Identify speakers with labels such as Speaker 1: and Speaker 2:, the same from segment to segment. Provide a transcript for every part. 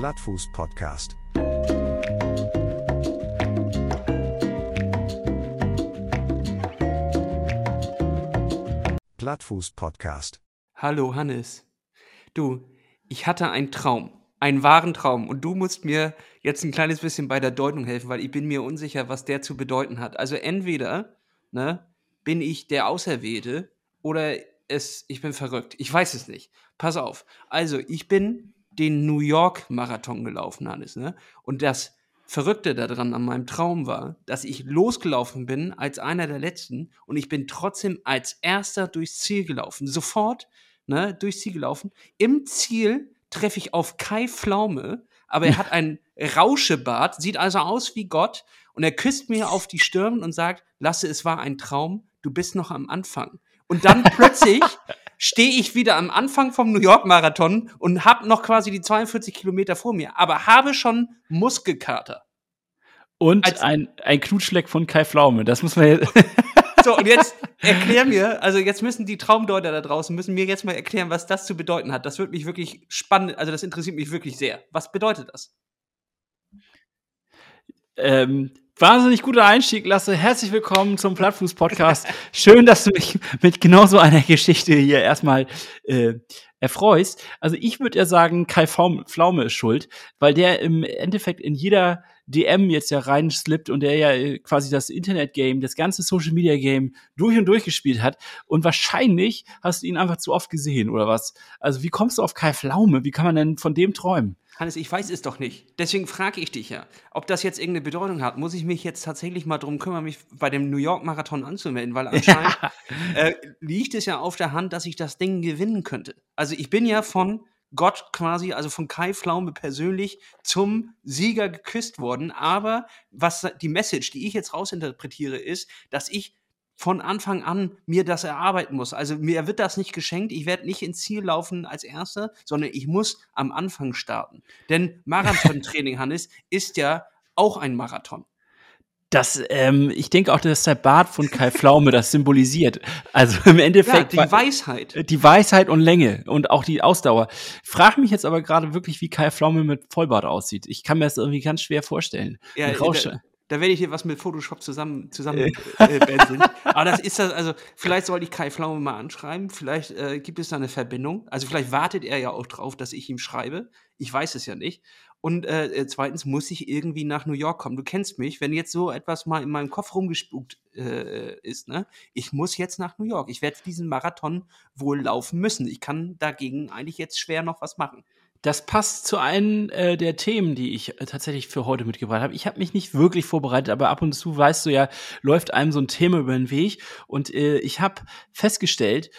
Speaker 1: Plattfuß Podcast. Plattfuß Podcast.
Speaker 2: Hallo Hannes. Du, ich hatte einen Traum, einen wahren Traum und du musst mir jetzt ein kleines bisschen bei der Deutung helfen, weil ich bin mir unsicher, was der zu bedeuten hat. Also entweder, ne, bin ich der Auserwählte oder es, ich bin verrückt. Ich weiß es nicht. Pass auf. Also, ich bin den New York Marathon gelaufen, Hannes, ne? Und das Verrückte daran an meinem Traum war, dass ich losgelaufen bin als einer der letzten und ich bin trotzdem als erster durchs Ziel gelaufen. Sofort, ne, durchs Ziel gelaufen. Im Ziel treffe ich auf Kai Pflaume, aber er hat ein Rauschebart, sieht also aus wie Gott und er küsst mir auf die Stirn und sagt, Lasse, es war ein Traum, du bist noch am Anfang. Und dann plötzlich stehe ich wieder am Anfang vom New York Marathon und habe noch quasi die 42 Kilometer vor mir, aber habe schon Muskelkater.
Speaker 3: Und Als ein, ein Knutschleck von Kai Pflaume, das muss man jetzt.
Speaker 2: So, und jetzt erklär mir, also jetzt müssen die Traumdeuter da draußen, müssen mir jetzt mal erklären, was das zu bedeuten hat. Das wird mich wirklich spannend, also das interessiert mich wirklich sehr. Was bedeutet das?
Speaker 3: Ähm, wahnsinnig guter Einstieg, Lasse. Herzlich willkommen zum Plattfuß-Podcast. Schön, dass du mich mit genau so einer Geschichte hier erstmal äh, erfreust. Also ich würde ja sagen, Kai Pflaume ist schuld, weil der im Endeffekt in jeder DM jetzt ja reinslippt und der ja äh, quasi das Internet-Game, das ganze Social-Media-Game durch und durch gespielt hat. Und wahrscheinlich hast du ihn einfach zu oft gesehen, oder was? Also wie kommst du auf Kai Pflaume? Wie kann man denn von dem träumen?
Speaker 2: Hannes, ich weiß es doch nicht. Deswegen frage ich dich ja, ob das jetzt irgendeine Bedeutung hat. Muss ich mich jetzt tatsächlich mal drum kümmern, mich bei dem New York Marathon anzumelden, weil anscheinend ja. äh, liegt es ja auf der Hand, dass ich das Ding gewinnen könnte. Also ich bin ja von Gott quasi, also von Kai Pflaume persönlich zum Sieger geküsst worden. Aber was die Message, die ich jetzt rausinterpretiere, ist, dass ich von Anfang an mir das erarbeiten muss. Also mir wird das nicht geschenkt. Ich werde nicht ins Ziel laufen als Erster, sondern ich muss am Anfang starten. Denn Marathontraining, Hannes, ist ja auch ein Marathon.
Speaker 3: Das, ähm, ich denke auch, dass der Bart von Kai Pflaume das symbolisiert. Also im Endeffekt.
Speaker 2: Ja, die Weisheit.
Speaker 3: Die Weisheit und Länge und auch die Ausdauer. Frag mich jetzt aber gerade wirklich, wie Kai Pflaume mit Vollbart aussieht. Ich kann mir das irgendwie ganz schwer vorstellen.
Speaker 2: Ja, da werde ich hier was mit Photoshop zusammen zusammen äh, Aber das ist das, also vielleicht sollte ich Kai Pflaume mal anschreiben, vielleicht äh, gibt es da eine Verbindung. Also vielleicht wartet er ja auch drauf, dass ich ihm schreibe. Ich weiß es ja nicht. Und äh, äh, zweitens muss ich irgendwie nach New York kommen. Du kennst mich, wenn jetzt so etwas mal in meinem Kopf rumgespukt äh, ist, ne? Ich muss jetzt nach New York. Ich werde diesen Marathon wohl laufen müssen. Ich kann dagegen eigentlich jetzt schwer noch was machen.
Speaker 3: Das passt zu einem äh, der Themen, die ich äh, tatsächlich für heute mitgebracht habe. Ich habe mich nicht wirklich vorbereitet, aber ab und zu weißt du ja, läuft einem so ein Thema über den Weg. Und äh, ich habe festgestellt,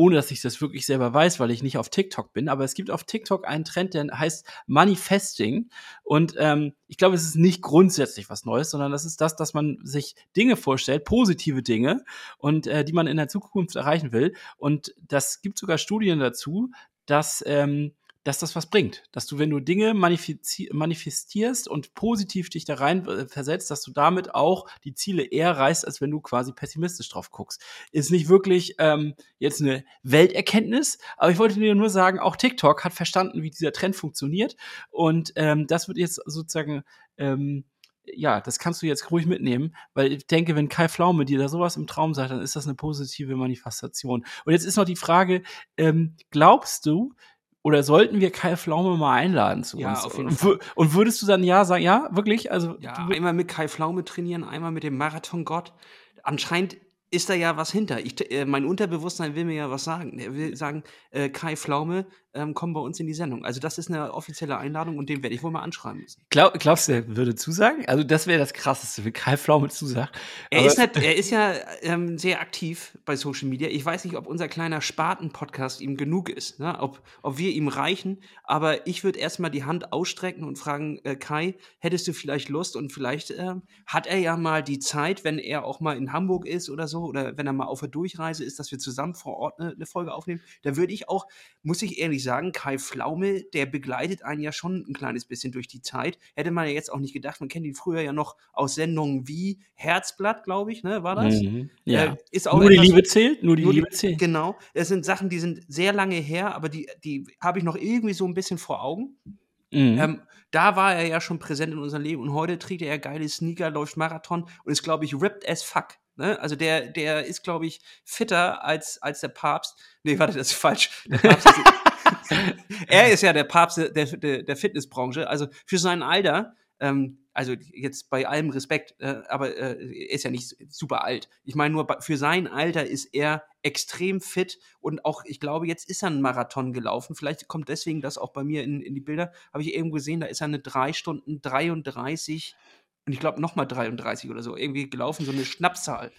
Speaker 3: ohne dass ich das wirklich selber weiß, weil ich nicht auf TikTok bin, aber es gibt auf TikTok einen Trend, der heißt Manifesting. Und ähm, ich glaube, es ist nicht grundsätzlich was Neues, sondern das ist das, dass man sich Dinge vorstellt, positive Dinge, und äh, die man in der Zukunft erreichen will. Und das gibt sogar Studien dazu, dass ähm, dass das was bringt. Dass du, wenn du Dinge manifestierst und positiv dich da rein äh, versetzt, dass du damit auch die Ziele eher reißt, als wenn du quasi pessimistisch drauf guckst. Ist nicht wirklich ähm, jetzt eine Welterkenntnis, aber ich wollte dir nur sagen, auch TikTok hat verstanden, wie dieser Trend funktioniert. Und ähm, das wird jetzt sozusagen ähm, ja, das kannst du jetzt ruhig mitnehmen, weil ich denke, wenn Kai Pflaume dir da sowas im Traum sagt, dann ist das eine positive Manifestation. Und jetzt ist noch die Frage, ähm, glaubst du, oder sollten wir Kai Pflaume mal einladen zu
Speaker 2: ja,
Speaker 3: uns?
Speaker 2: Auf jeden Fall.
Speaker 3: Und würdest du dann ja sagen, ja, wirklich? Also
Speaker 2: ja, einmal mit Kai Pflaume trainieren, einmal mit dem Marathon-Gott. Anscheinend ist da ja was hinter. Ich, äh, mein Unterbewusstsein will mir ja was sagen. Er will sagen, äh, Kai Pflaume, ähm, kommen bei uns in die Sendung. Also das ist eine offizielle Einladung und den werde ich wohl mal anschreiben müssen.
Speaker 3: Glaub, glaubst du, er würde zusagen? Also das wäre das Krasseste, wenn Kai Pflaume zusagt.
Speaker 2: Er, ist, nicht, er ist ja ähm, sehr aktiv bei Social Media. Ich weiß nicht, ob unser kleiner Spaten-Podcast ihm genug ist, ne? ob, ob wir ihm reichen. Aber ich würde erstmal die Hand ausstrecken und fragen, äh, Kai, hättest du vielleicht Lust? Und vielleicht äh, hat er ja mal die Zeit, wenn er auch mal in Hamburg ist oder so, oder wenn er mal auf der Durchreise ist, dass wir zusammen vor Ort eine, eine Folge aufnehmen. Da würde ich auch, muss ich ehrlich sagen, Kai Pflaume, der begleitet einen ja schon ein kleines bisschen durch die Zeit. Hätte man ja jetzt auch nicht gedacht, man kennt ihn früher ja noch aus Sendungen wie Herzblatt, glaube ich, ne, war das?
Speaker 3: Mhm, ja. Äh,
Speaker 2: ist auch
Speaker 3: nur die Liebe zählt, nur die nur Liebe zählt.
Speaker 2: Genau, es sind Sachen, die sind sehr lange her, aber die, die habe ich noch irgendwie so ein bisschen vor Augen. Mhm. Ähm, Da war er ja schon präsent in unserem Leben und heute trägt er geile Sneaker, läuft Marathon und ist, glaube ich, ripped as fuck. Ne? Also der, der ist, glaube ich, fitter als, als der Papst. Nee, warte, das ist falsch. Der Papst ist, er ist ja der Papst der, der, der Fitnessbranche. Also für sein Alter, ähm, also jetzt bei allem Respekt, äh, aber äh, er ist ja nicht super alt. Ich meine nur, für sein Alter ist er extrem fit und auch, ich glaube, jetzt ist er einen Marathon gelaufen. Vielleicht kommt deswegen das auch bei mir in, in die Bilder. Habe ich irgendwo gesehen, da ist er eine 3 Stunden 33 und ich glaube nochmal 33 oder so, irgendwie gelaufen, so eine Schnappzahl.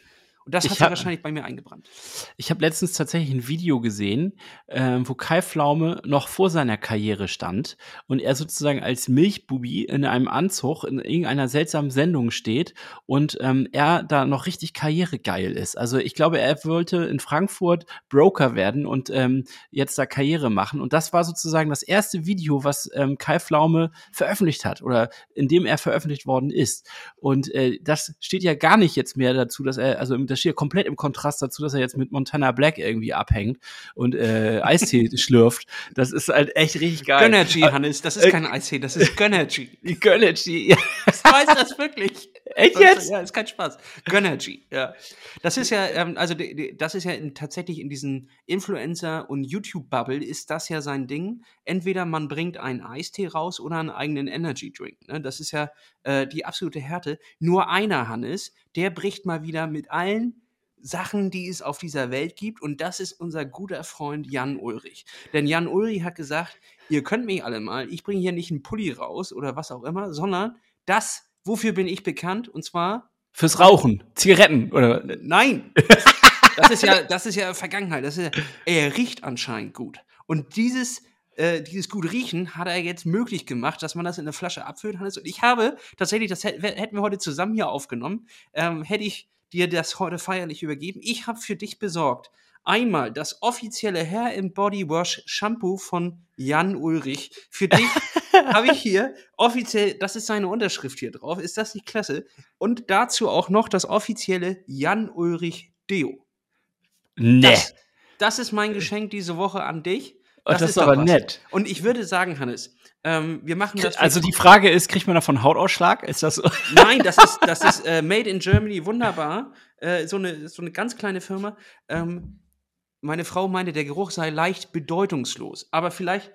Speaker 2: Und das hat sich wahrscheinlich bei mir eingebrannt.
Speaker 3: Ich habe letztens tatsächlich ein Video gesehen, äh, wo Kai Pflaume noch vor seiner Karriere stand und er sozusagen als Milchbubi in einem Anzug in irgendeiner seltsamen Sendung steht und ähm, er da noch richtig karrieregeil ist. Also ich glaube, er wollte in Frankfurt Broker werden und ähm, jetzt da Karriere machen. Und das war sozusagen das erste Video, was ähm, Kai Pflaume veröffentlicht hat oder in dem er veröffentlicht worden ist. Und äh, das steht ja gar nicht jetzt mehr dazu, dass er, also im das steht komplett im Kontrast dazu, dass er jetzt mit Montana Black irgendwie abhängt und äh, Eistee schlürft. Das ist halt echt richtig geil.
Speaker 2: Gönnergy, Hannes, das ist äh, kein Eistee, das ist Gönnergy.
Speaker 3: Gönnergy, ja.
Speaker 2: Ich weiß das wirklich.
Speaker 3: Echt jetzt?
Speaker 2: Ja, ist kein Spaß. Gönnergy, ja. Das ist ja, ähm, also das ist ja in, tatsächlich in diesen Influencer- und YouTube-Bubble ist das ja sein Ding. Entweder man bringt einen Eistee raus oder einen eigenen Energy-Drink. Ne? Das ist ja äh, die absolute Härte. Nur einer, Hannes, der bricht mal wieder mit allen Sachen, die es auf dieser Welt gibt. Und das ist unser guter Freund Jan Ulrich. Denn Jan Ulrich hat gesagt, ihr könnt mich alle mal, ich bringe hier nicht einen Pulli raus oder was auch immer, sondern das, wofür bin ich bekannt? Und zwar
Speaker 3: Fürs Rauchen, Zigaretten oder?
Speaker 2: Nein. Das ist ja, das ist ja Vergangenheit. Das ist ja, er riecht anscheinend gut. Und dieses, äh, dieses gut riechen hat er jetzt möglich gemacht, dass man das in eine Flasche abfüllt, Hannes. Und ich habe tatsächlich, das hätten wir heute zusammen hier aufgenommen, ähm, hätte ich dir das heute feierlich übergeben. Ich habe für dich besorgt einmal das offizielle Hair and Body Wash Shampoo von Jan Ulrich. Für dich habe ich hier offiziell, das ist seine Unterschrift hier drauf. Ist das nicht klasse? Und dazu auch noch das offizielle Jan Ulrich Deo.
Speaker 3: Nee.
Speaker 2: Das, das ist mein Geschenk diese Woche an dich.
Speaker 3: Das, das ist, aber was. nett.
Speaker 2: Und ich würde sagen, Hannes, ähm, wir machen das.
Speaker 3: Also die Frage ist, kriegt man davon Hautausschlag? Ist das?
Speaker 2: Nein, das ist, das ist äh, Made in Germany, wunderbar. Äh, so, eine, so eine ganz kleine Firma. Ähm, meine Frau meinte, der Geruch sei leicht bedeutungslos. Aber vielleicht,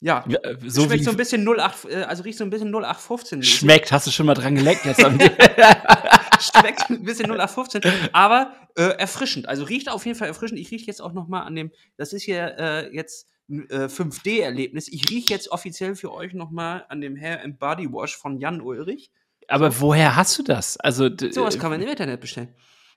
Speaker 2: ja, ja äh, so schmeckt so ein bisschen 08, äh, also riecht so ein bisschen 0815. -mäßig.
Speaker 3: Schmeckt, hast du schon mal dran geleckt jetzt?
Speaker 2: schmeckt ein bisschen 0815, aber äh, erfrischend. Also riecht auf jeden Fall erfrischend. Ich rieche jetzt auch noch mal an dem, das ist hier äh, jetzt ein äh, 5D-Erlebnis. Ich rieche jetzt offiziell für euch noch mal an dem Hair and Body Wash von Jan Ulrich.
Speaker 3: Aber so. woher hast du das? Also
Speaker 2: sowas kann man im Internet bestellen.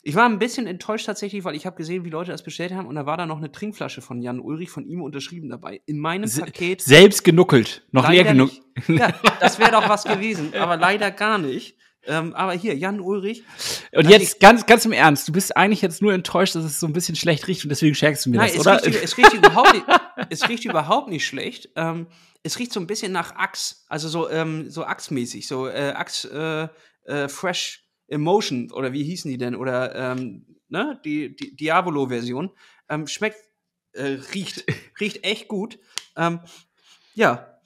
Speaker 2: Ich war ein bisschen enttäuscht tatsächlich, weil ich habe gesehen, wie Leute das bestellt haben und da war da noch eine Trinkflasche von Jan Ulrich von ihm unterschrieben dabei. In meinem Se Paket.
Speaker 3: Selbst genuckelt. Noch leer genuckelt.
Speaker 2: Ja, das wäre doch was gewesen, aber leider gar nicht. Ähm, aber hier, Jan Ulrich.
Speaker 3: Und jetzt ganz, ganz im Ernst, du bist eigentlich jetzt nur enttäuscht, dass es so ein bisschen schlecht riecht und deswegen schenkst du mir Nein, das, oder?
Speaker 2: Riecht, es, riecht überhaupt nicht, es riecht überhaupt nicht schlecht. Ähm, es riecht so ein bisschen nach Axe, also so, ähm, so Axe-mäßig, so äh, Axe äh, äh, Fresh Emotion oder wie hießen die denn? Oder ähm, ne? die, die Diabolo-Version. Ähm, schmeckt, äh, riecht, riecht echt gut. Ähm, ja,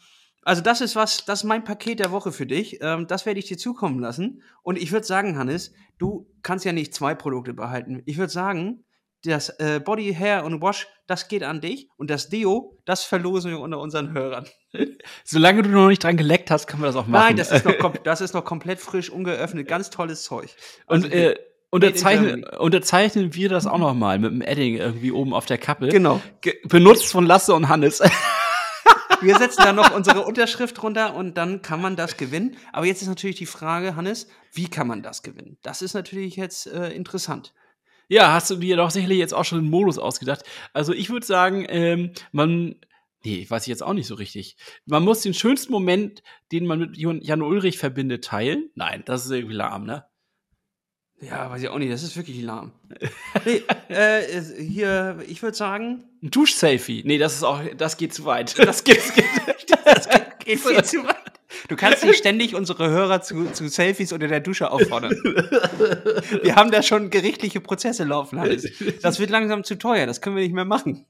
Speaker 2: also das ist was, das ist mein Paket der Woche für dich. Ähm, das werde ich dir zukommen lassen. Und ich würde sagen, Hannes, du kannst ja nicht zwei Produkte behalten. Ich würde sagen, das äh, Body, Hair und Wash, das geht an dich. Und das Deo, das verlosen wir unter unseren Hörern.
Speaker 3: Solange du noch nicht dran geleckt hast, können wir das auch machen.
Speaker 2: Nein, das ist noch, das ist noch komplett frisch, ungeöffnet. Ganz tolles Zeug.
Speaker 3: Also und äh, unterzeichnen, unterzeichnen wir das auch noch mal mit dem Edding irgendwie oben auf der Kappe.
Speaker 2: Genau.
Speaker 3: Ge benutzt von Lasse und Hannes.
Speaker 2: Wir setzen da noch unsere Unterschrift runter und dann kann man das gewinnen. Aber jetzt ist natürlich die Frage, Hannes, wie kann man das gewinnen? Das ist natürlich jetzt äh, interessant.
Speaker 3: Ja, hast du dir doch sicherlich jetzt auch schon einen Modus ausgedacht. Also ich würde sagen, ähm, man Nee, weiß ich jetzt auch nicht so richtig. Man muss den schönsten Moment, den man mit Jan Ulrich verbindet, teilen. Nein, das ist irgendwie lahm, ne?
Speaker 2: Ja, weiß ich auch nicht, das ist wirklich lahm. nee, äh, hier, ich würde sagen.
Speaker 3: Ein Duschselfie. Nee, das ist auch, das geht zu weit.
Speaker 2: Das geht, das geht, das geht, geht viel zu weit. Du kannst nicht ständig unsere Hörer zu, zu Selfies unter der Dusche auffordern. Wir haben da schon gerichtliche Prozesse laufen, Hannes. Das wird langsam zu teuer, das können wir nicht mehr machen.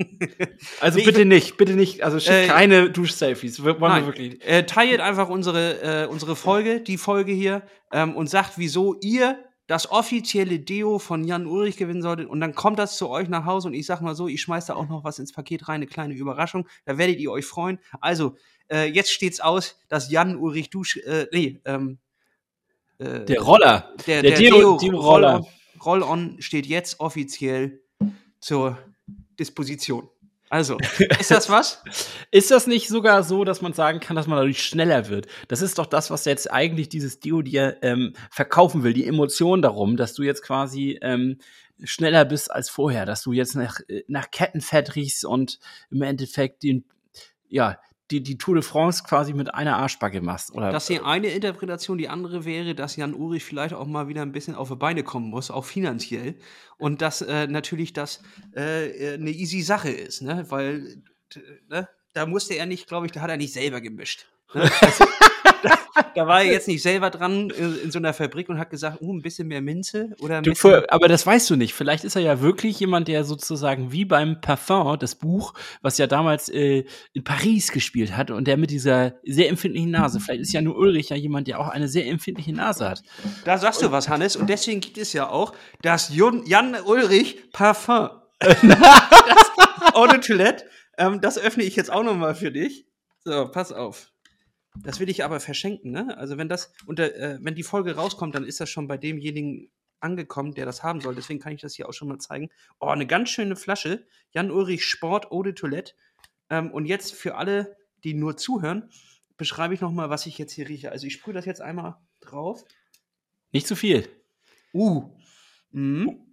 Speaker 3: Also
Speaker 2: Nee, ich
Speaker 3: bitte nicht, bitte nicht. Also schickt
Speaker 2: Äh,
Speaker 3: keine Dusch-Selfies. Wir- Wollen wir
Speaker 2: Nein,
Speaker 3: wirklich.
Speaker 2: äh, teilt einfach unsere, äh, unsere Folge, die Folge hier, ähm, und sagt, wieso ihr das offizielle Deo von Jan Ulrich gewinnen solltet. Und dann kommt das zu euch nach Hause und ich sag mal so, ich schmeiß da auch noch was ins Paket rein, eine kleine Überraschung. Da werdet ihr euch freuen. Also, äh, jetzt steht's aus, dass Jan Ulrich Dusch, äh, nee, ähm, äh,
Speaker 3: Der Roller.
Speaker 2: der,
Speaker 3: der
Speaker 2: der
Speaker 3: Deo-
Speaker 2: Deo,
Speaker 3: Deo-Roller.
Speaker 2: Roll-On Roll-On steht jetzt offiziell zur Disposition. Also, ist das was?
Speaker 3: Ist das nicht sogar so, dass man sagen kann, dass man dadurch schneller wird? Das ist doch das, was jetzt eigentlich dieses Dio dir ähm, verkaufen will, die Emotion darum, dass du jetzt quasi ähm, schneller bist als vorher, dass du jetzt nach, äh, nach Kettenfett riechst und im Endeffekt den, ja, die, die Tour de France quasi mit einer Arschbacke machst. Oder
Speaker 2: Das ist die eine Interpretation. Die andere wäre, dass Jan Ulrich vielleicht auch mal wieder ein bisschen auf die Beine kommen muss, auch finanziell. Und dass äh, natürlich das äh, äh, eine easy Sache ist, ne? Weil ne? da musste er nicht, glaube ich, da hat er nicht selber gemischt. Ne? Also, da, da war er jetzt nicht selber dran in, in so einer Fabrik und hat gesagt, oh, ein bisschen mehr Minze oder
Speaker 3: Du, aber das weißt du nicht. Vielleicht ist er ja wirklich jemand, der sozusagen wie beim Parfum, das Buch, was ja damals äh, in Paris gespielt hat und der mit dieser sehr empfindlichen Nase. Vielleicht ist ja nur Ulrich ja jemand, der auch eine sehr empfindliche Nase hat.
Speaker 2: Da sagst du was, Hannes. Und deswegen gibt es ja auch das Jon, Jan Ulrich Parfum. das Eau de Toilette. Ähm, das öffne ich jetzt auch noch mal für dich. So, pass auf. Das will ich aber verschenken, ne? Also wenn das unter, äh, wenn die Folge rauskommt, dann ist das schon bei demjenigen angekommen, der das haben soll. Deswegen kann ich das hier auch schon mal zeigen. Oh, eine ganz schöne Flasche. Jan Ulrich Sport Eau de Toilette. Ähm, und jetzt für alle, die nur zuhören, beschreibe ich noch mal, was ich jetzt hier rieche. Also ich sprühe das jetzt einmal drauf.
Speaker 3: Nicht zu viel.
Speaker 2: Uh. Mhm. Uh,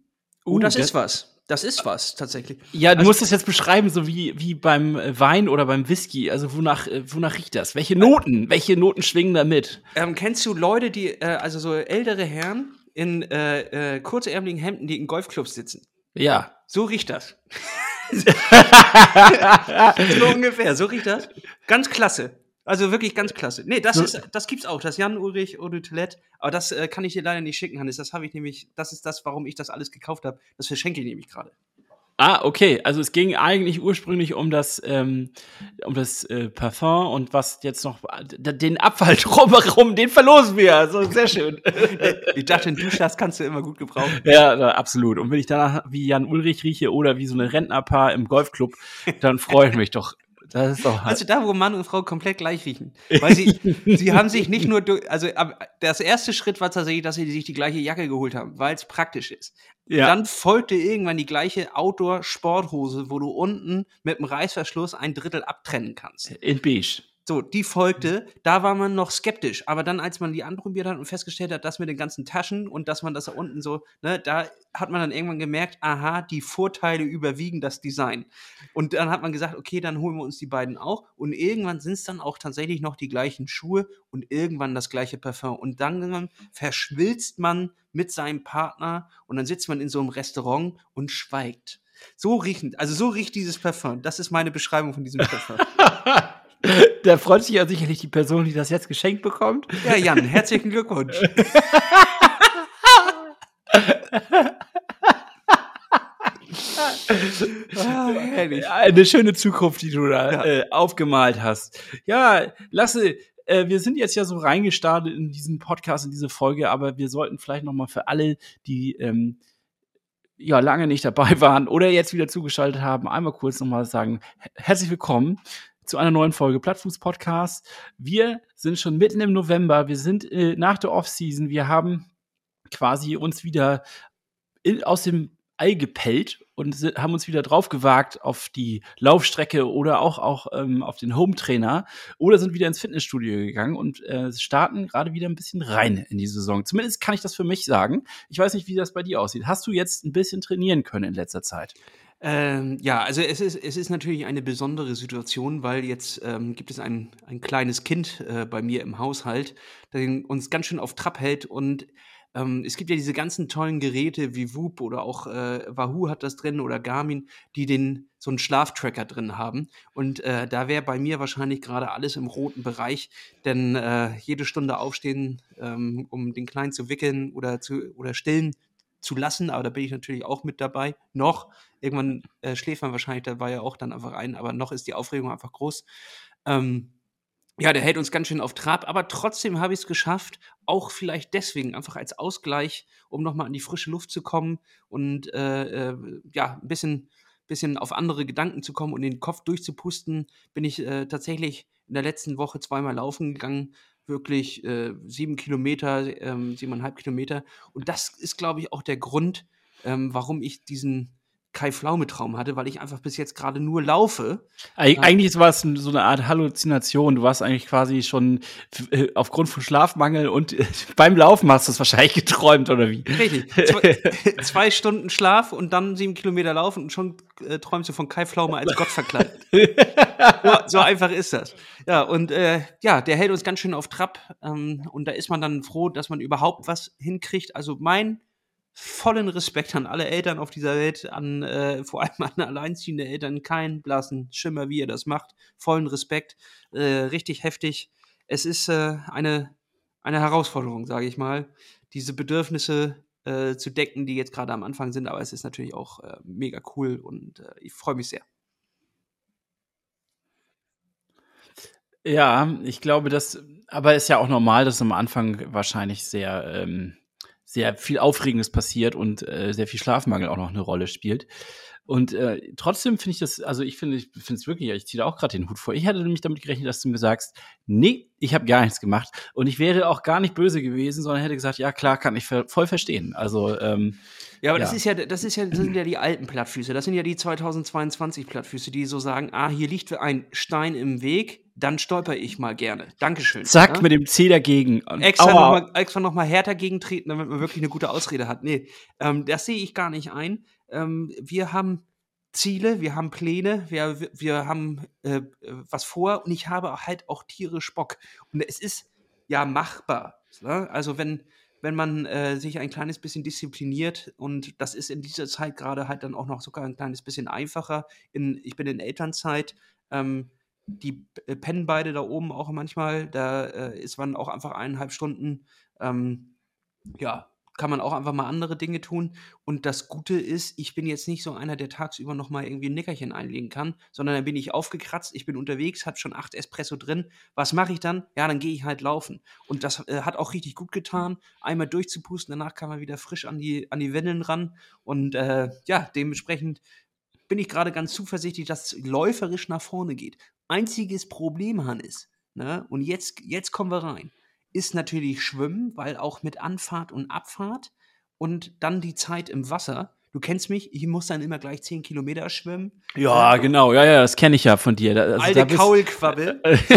Speaker 3: Uh,
Speaker 2: das,
Speaker 3: das-
Speaker 2: ist was. Das ist was, tatsächlich.
Speaker 3: Ja, du
Speaker 2: Also-
Speaker 3: musst es jetzt beschreiben, so wie, wie beim äh, Wein oder beim Whisky. Also wonach, äh, wonach riecht das? Welche Noten? Welche Noten schwingen da mit?
Speaker 2: Ähm, kennst du Leute, die, äh, also so ältere Herren in äh, äh, kurzärmeligen Hemden, die in Golfclubs sitzen?
Speaker 3: Ja.
Speaker 2: So riecht das. so ungefähr, so riecht das. Ganz klasse. Also wirklich ganz klasse. Nee, das ist, das gibt's auch, das Jan Ulrich Eau de Toilette. Aber das äh, kann ich dir leider nicht schicken, Hannes. Das habe ich nämlich, das ist das, warum ich das alles gekauft habe. Das verschenke ich nämlich gerade.
Speaker 3: Ah, okay. Also es ging eigentlich ursprünglich um das, ähm, um das äh, Parfum und was jetzt noch d- den Abfall drumherum, den verlosen wir. Also sehr schön.
Speaker 2: Ich dachte, einen Duschlass kannst du immer gut gebrauchen.
Speaker 3: ja, absolut. Und wenn ich danach wie Jan Ulrich rieche oder wie so eine Rentnerpaar im Golfclub, dann freue ich mich doch. Das ist doch.
Speaker 2: Also da, wo Mann und Frau komplett gleich riechen. Weil sie, sie haben sich nicht nur, durch- also das erste Schritt war tatsächlich, dass sie sich die gleiche Jacke geholt haben, weil es praktisch ist.
Speaker 3: ja.
Speaker 2: Dann folgte irgendwann die gleiche Outdoor-Sporthose, wo du unten mit dem Reißverschluss ein Drittel abtrennen kannst.
Speaker 3: in beige.
Speaker 2: So, die folgte, da war man noch skeptisch. Aber dann, als man die anprobiert hat und festgestellt hat, dass mit den ganzen Taschen und dass man das da unten so, ne, da hat man dann irgendwann gemerkt, aha, die Vorteile überwiegen das Design. Und dann hat man gesagt, okay, dann holen wir uns die beiden auch. Und irgendwann sind es dann auch tatsächlich noch die gleichen Schuhe und irgendwann das gleiche Parfum. Und dann verschwilzt man mit seinem Partner und dann sitzt man in so einem Restaurant und schweigt. So riechen, also so riecht dieses Parfum. Das ist meine Beschreibung von diesem Parfum.
Speaker 3: da freut sich ja sicherlich die Person, die das jetzt geschenkt bekommt.
Speaker 2: Ja, Jan, herzlichen Glückwunsch. ah.
Speaker 3: Eine schöne Zukunft, die du da
Speaker 2: Ja.
Speaker 3: äh, aufgemalt hast. Ja, Lasse, äh, wir sind jetzt ja so reingestartet in diesen Podcast, in diese Folge, aber wir sollten vielleicht noch mal für alle, die ähm, ja lange nicht dabei waren oder jetzt wieder zugeschaltet haben, einmal kurz noch mal sagen: her- Herzlich willkommen zu einer neuen Folge Plattfuß Podcast. Wir sind schon mitten im November. Wir sind äh, nach der Offseason. Wir haben quasi uns wieder in, aus dem Ei gepellt und si- haben uns wieder drauf gewagt auf die Laufstrecke oder auch, auch ähm, auf den Home-Trainer oder sind wieder ins Fitnessstudio gegangen und äh, starten gerade wieder ein bisschen rein in die Saison. Zumindest kann ich das für mich sagen. Ich weiß nicht, wie das bei dir aussieht. Hast du jetzt ein bisschen trainieren können in letzter Zeit?
Speaker 2: Ähm, ja, also es ist, es ist natürlich eine besondere Situation, weil jetzt ähm, gibt es ein, ein kleines Kind äh, bei mir im Haushalt, das uns ganz schön auf Trab hält und ähm, es gibt ja diese ganzen tollen Geräte wie Whoop oder auch äh, Wahoo hat das drin oder Garmin, die den so einen Schlaftracker drin haben. Und äh, da wäre bei mir wahrscheinlich gerade alles im roten Bereich, denn äh, jede Stunde aufstehen, ähm, um den Kleinen zu wickeln oder zu oder stillen zu lassen, aber da bin ich natürlich auch mit dabei. Noch, irgendwann äh, schläft man wahrscheinlich dabei ja auch dann einfach ein, aber noch ist die Aufregung einfach groß. Ähm, ja, der hält uns ganz schön auf Trab, aber trotzdem habe ich es geschafft, auch vielleicht deswegen, einfach als Ausgleich, um nochmal an die frische Luft zu kommen und äh, äh, ja, ein bisschen, bisschen auf andere Gedanken zu kommen und den Kopf durchzupusten, bin ich äh, tatsächlich in der letzten Woche zweimal laufen gegangen, wirklich äh, sieben Kilometer, ähm, siebeneinhalb Kilometer. Und das ist, glaube ich, auch der Grund, ähm, warum ich diesen Kai Pflaume-Traum hatte, weil ich einfach bis jetzt gerade nur laufe.
Speaker 3: Eig eigentlich war es so eine Art Halluzination. Du warst eigentlich quasi schon äh, aufgrund von Schlafmangel und äh, beim Laufen hast du es wahrscheinlich geträumt, oder wie?
Speaker 2: Richtig. Zwei, zwei, Stunden Schlaf und dann sieben Kilometer laufen und schon äh, träumst du von Kai Pflaume als Gott verkleidet. so, so, einfach ist das. Ja, und äh, ja, der hält uns ganz schön auf Trab. Ähm, und da ist man dann froh, dass man überhaupt was hinkriegt. Also mein vollen Respekt an alle Eltern auf dieser Welt, an äh, vor allem an alleinziehende Eltern, keinen blassen Schimmer, wie ihr das macht. Vollen Respekt, äh, richtig heftig. Es ist äh, eine, eine Herausforderung, sage ich mal, diese Bedürfnisse äh, zu decken, die jetzt gerade am Anfang sind, aber es ist natürlich auch äh, mega cool und äh, ich freue mich sehr.
Speaker 3: Ja, ich glaube, das, aber ist ja auch normal, dass am Anfang wahrscheinlich sehr ähm sehr viel Aufregendes passiert und äh, sehr viel Schlafmangel auch noch eine Rolle spielt. Und äh, trotzdem finde ich das, also ich finde ich finde es wirklich, ich ziehe da auch gerade den Hut vor. Ich hatte nämlich damit gerechnet, dass du mir sagst, nee, ich habe gar nichts gemacht. Und ich wäre auch gar nicht böse gewesen, sondern hätte gesagt, ja klar, kann ich voll verstehen. Also ähm,
Speaker 2: ja, aber ja. das ist ja, das ist ja, das sind ja die alten Plattfüße. Das sind ja die 2022 Plattfüße, die so sagen, ah, hier liegt ein Stein im Weg, dann stolper ich mal gerne. Dankeschön.
Speaker 3: Zack, ja? mit dem C dagegen.
Speaker 2: Extra nochmal extra noch mal härter gegentreten, damit man wirklich eine gute Ausrede hat. Nee, ähm, das sehe ich gar nicht ein. Ähm, wir haben Ziele, wir haben Pläne, wir, wir haben äh, was vor und ich habe halt auch tierisch Bock. Und es ist ja machbar. Ne? Also wenn, wenn man äh, sich ein kleines bisschen diszipliniert und das ist in dieser Zeit gerade halt dann auch noch sogar ein kleines bisschen einfacher. In, ich bin in Elternzeit, ähm, die äh, pennen beide da oben auch manchmal, da äh, ist man auch einfach eineinhalb Stunden, ähm, ja, kann man auch einfach mal andere Dinge tun. Und das Gute ist, ich bin jetzt nicht so einer, der tagsüber noch mal irgendwie ein Nickerchen einlegen kann, sondern dann bin ich aufgekratzt, ich bin unterwegs, habe schon acht Espresso drin. Was mache ich dann? Ja, dann gehe ich halt laufen. Und das äh, hat auch richtig gut getan, einmal durchzupusten. Danach kann man wieder frisch an die, an die Wendeln ran. Und äh, ja, dementsprechend bin ich gerade ganz zuversichtlich, dass es läuferisch nach vorne geht. Einziges Problem, Hannes, ne? und jetzt, jetzt kommen wir rein ist natürlich Schwimmen, weil auch mit Anfahrt und Abfahrt und dann die Zeit im Wasser. Du kennst mich, ich muss dann immer gleich 10 Kilometer schwimmen.
Speaker 3: Ja, äh, genau, ja, ja, das kenne ich ja von dir.
Speaker 2: Also, alte Kaulquabbel. so.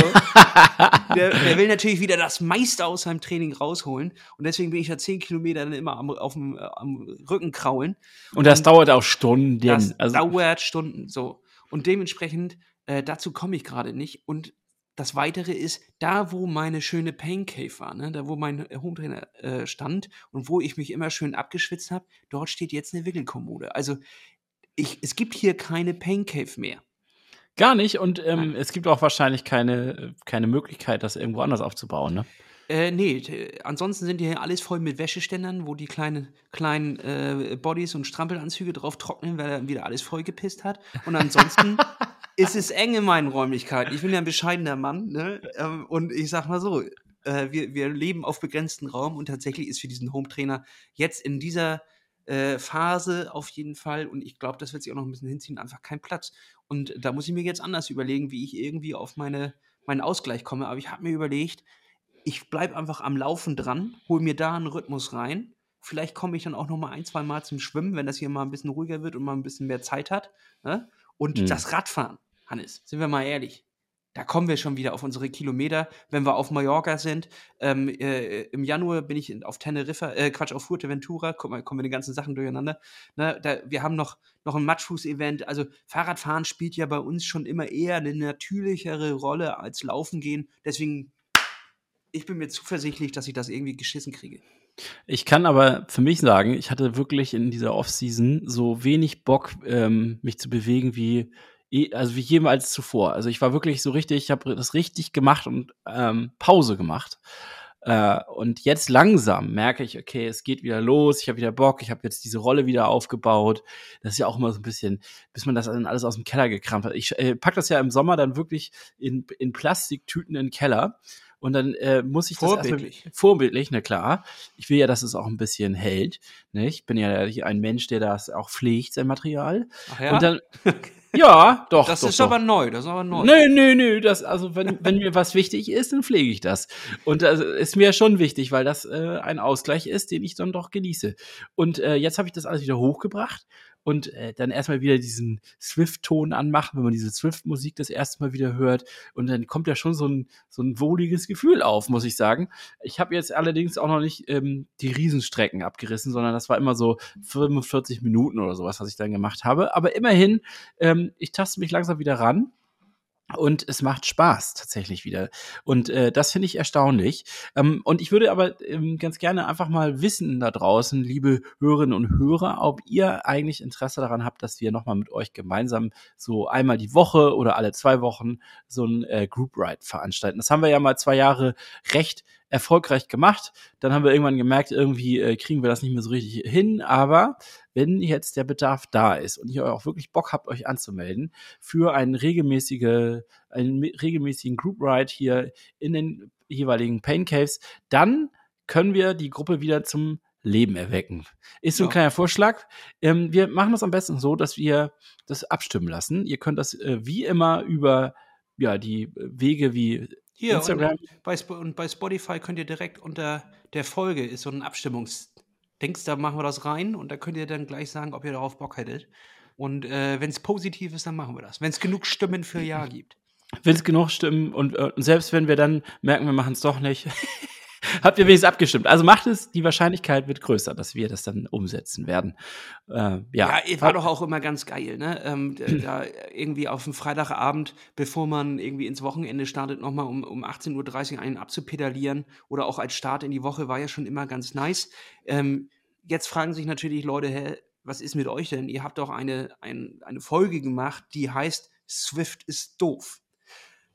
Speaker 2: der, der, will natürlich wieder das meiste aus seinem Training rausholen. Und deswegen bin ich ja 10 Kilometer dann immer am, auf dem, am Rücken kraulen.
Speaker 3: Und das und dauert auch Stunden.
Speaker 2: Das also. dauert Stunden, so. Und dementsprechend, äh, dazu komme ich gerade nicht. Und das Weitere ist, da wo meine schöne Pain Cave war, ne, da wo mein äh, Hometrainer äh, stand und wo ich mich immer schön abgeschwitzt habe, dort steht jetzt eine Wickelkommode. Also ich, es gibt hier keine Pain Cave mehr.
Speaker 3: Gar nicht und ähm, es gibt auch wahrscheinlich keine, keine Möglichkeit, das irgendwo anders aufzubauen, ne?
Speaker 2: Äh, nee, ansonsten sind hier alles voll mit Wäscheständern, wo die kleinen, kleinen äh, Bodies und Strampelanzüge drauf trocknen, weil er wieder alles voll gepisst hat. Und ansonsten ist es eng in meinen Räumlichkeiten. Ich bin ja ein bescheidener Mann, ne? Ähm, und ich sag mal so, äh, wir, wir leben auf begrenzten Raum und tatsächlich ist für diesen Home-Trainer jetzt in dieser äh, Phase auf jeden Fall, und ich glaube, das wird sich auch noch ein bisschen hinziehen, einfach kein Platz. Und da muss ich mir jetzt anders überlegen, wie ich irgendwie auf meine, meinen Ausgleich komme. Aber ich habe mir überlegt, ich bleibe einfach am Laufen dran, hole mir da einen Rhythmus rein. Vielleicht komme ich dann auch noch mal ein, zwei Mal zum Schwimmen, wenn das hier mal ein bisschen ruhiger wird und mal ein bisschen mehr Zeit hat. Ne? Und mhm. das Radfahren, Hannes, sind wir mal ehrlich, da kommen wir schon wieder auf unsere Kilometer, wenn wir auf Mallorca sind. Ähm, äh, Im Januar bin ich auf Teneriffa, äh, Quatsch, auf Fuerteventura. Guck mal, kommen wir die ganzen Sachen durcheinander. Ne, da, wir haben noch, noch ein Matschfuß-Event. Also Fahrradfahren spielt ja bei uns schon immer eher eine natürlichere Rolle als Laufen gehen. Deswegen, ich bin mir zuversichtlich, dass ich das irgendwie geschissen kriege.
Speaker 3: Ich kann aber für mich sagen, ich hatte wirklich in dieser Offseason so wenig Bock, ähm, mich zu bewegen wie eh- also wie jemals zuvor. Also ich war wirklich so richtig, ich habe das richtig gemacht und ähm, Pause gemacht. Äh, und jetzt langsam merke ich, okay, es geht wieder los, ich habe wieder Bock, ich habe jetzt diese Rolle wieder aufgebaut. Das ist ja auch immer so ein bisschen, bis man das dann alles aus dem Keller gekramt hat. Ich äh, pack das ja im Sommer dann wirklich in, in Plastiktüten in den Keller. Und dann äh, muss ich das
Speaker 2: Vorbildlich.
Speaker 3: erstmal vorbildlich, na klar. Ich will ja, dass es auch ein bisschen hält. Ne? Ich bin ja ein Mensch, der das auch pflegt, sein Material.
Speaker 2: Ach ja?
Speaker 3: Und dann, ja, doch.
Speaker 2: das
Speaker 3: doch,
Speaker 2: ist
Speaker 3: doch.
Speaker 2: aber neu, das ist aber neu.
Speaker 3: Nö, nö, nö. Das, also wenn, wenn mir was wichtig ist, dann pflege ich das. Und das ist mir schon wichtig, weil das äh, ein Ausgleich ist, den ich dann doch genieße. Und äh, jetzt habe ich das alles wieder hochgebracht und äh, dann erstmal wieder diesen Swift-Ton anmachen, wenn man diese Swift-Musik das erste Mal wieder hört. Und dann kommt ja schon so ein, so ein wohliges Gefühl auf, muss ich sagen. Ich habe jetzt allerdings auch noch nicht ähm, die Riesenstrecken abgerissen, sondern das war immer so 45 Minuten oder sowas, was ich dann gemacht habe. Aber immerhin, ähm, ich taste mich langsam wieder ran. Und es macht Spaß tatsächlich wieder. Und äh, das finde ich erstaunlich. Ähm, und ich würde aber ähm, ganz gerne einfach mal wissen da draußen, liebe Hörerinnen und Hörer, ob ihr eigentlich Interesse daran habt, dass wir nochmal mit euch gemeinsam so einmal die Woche oder alle zwei Wochen so ein äh, Group Ride veranstalten. Das haben wir ja mal zwei Jahre recht erfolgreich gemacht. Dann haben wir irgendwann gemerkt, irgendwie äh, kriegen wir das nicht mehr so richtig hin. Aber wenn jetzt der Bedarf da ist und ihr auch wirklich Bock habt, euch anzumelden für einen regelmäßige, einen regelmäßigen Group Ride hier in den jeweiligen Pain Caves, dann können wir die Gruppe wieder zum Leben erwecken. Ist so ein
Speaker 2: Ja.
Speaker 3: kleiner Vorschlag. Ähm, wir machen das am besten so, dass wir das abstimmen lassen. Ihr könnt das äh, wie immer über ja, die Wege wie
Speaker 2: Hier,
Speaker 3: Instagram.
Speaker 2: Und, bei, und bei Spotify könnt ihr direkt unter der Folge ist so ein Abstimmungsdings, da machen wir das rein und da könnt ihr dann gleich sagen, ob ihr darauf Bock hättet. Und äh, wenn es positiv ist, dann machen wir das. Wenn es genug Stimmen für Ja gibt.
Speaker 3: Wenn es genug stimmen und, äh, und selbst wenn wir dann merken, wir machen es doch nicht, habt ihr wenigstens abgestimmt. Also macht es, die Wahrscheinlichkeit wird größer, dass wir das dann umsetzen werden. Äh, ja,
Speaker 2: Ja, war doch auch immer ganz geil, ne? Ähm, da irgendwie auf dem Freitagabend, bevor man irgendwie ins Wochenende startet, nochmal um, um 18.30 Uhr einen abzupedalieren oder auch als Start in die Woche war ja schon immer ganz nice. Ähm, jetzt fragen sich natürlich Leute, hä, was ist mit euch denn? Ihr habt doch eine, ein, eine Folge gemacht, die heißt Swift ist doof.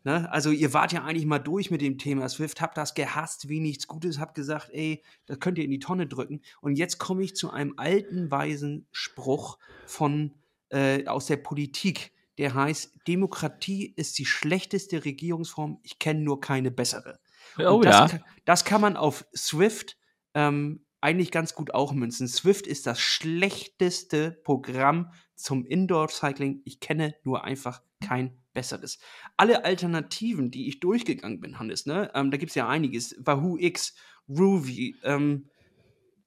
Speaker 2: Ne? Also ihr wart ja eigentlich mal durch mit dem Thema Swift, habt das gehasst wie nichts Gutes, habt gesagt, ey, das könnt ihr in die Tonne drücken. Und jetzt komme ich zu einem alten, weisen Spruch von, äh, aus der Politik, der heißt, Demokratie ist die schlechteste Regierungsform, ich kenne nur keine bessere.
Speaker 3: oh
Speaker 2: das,
Speaker 3: ja.
Speaker 2: kann, das kann man auf Swift ähm, eigentlich ganz gut auch münzen. Swift ist das schlechteste Programm zum Indoor-Cycling. Ich kenne nur einfach kein besseres. Alle Alternativen, die ich durchgegangen bin, Hannes, ne, ähm, da gibt es ja einiges. Wahoo X, Ruby, ähm,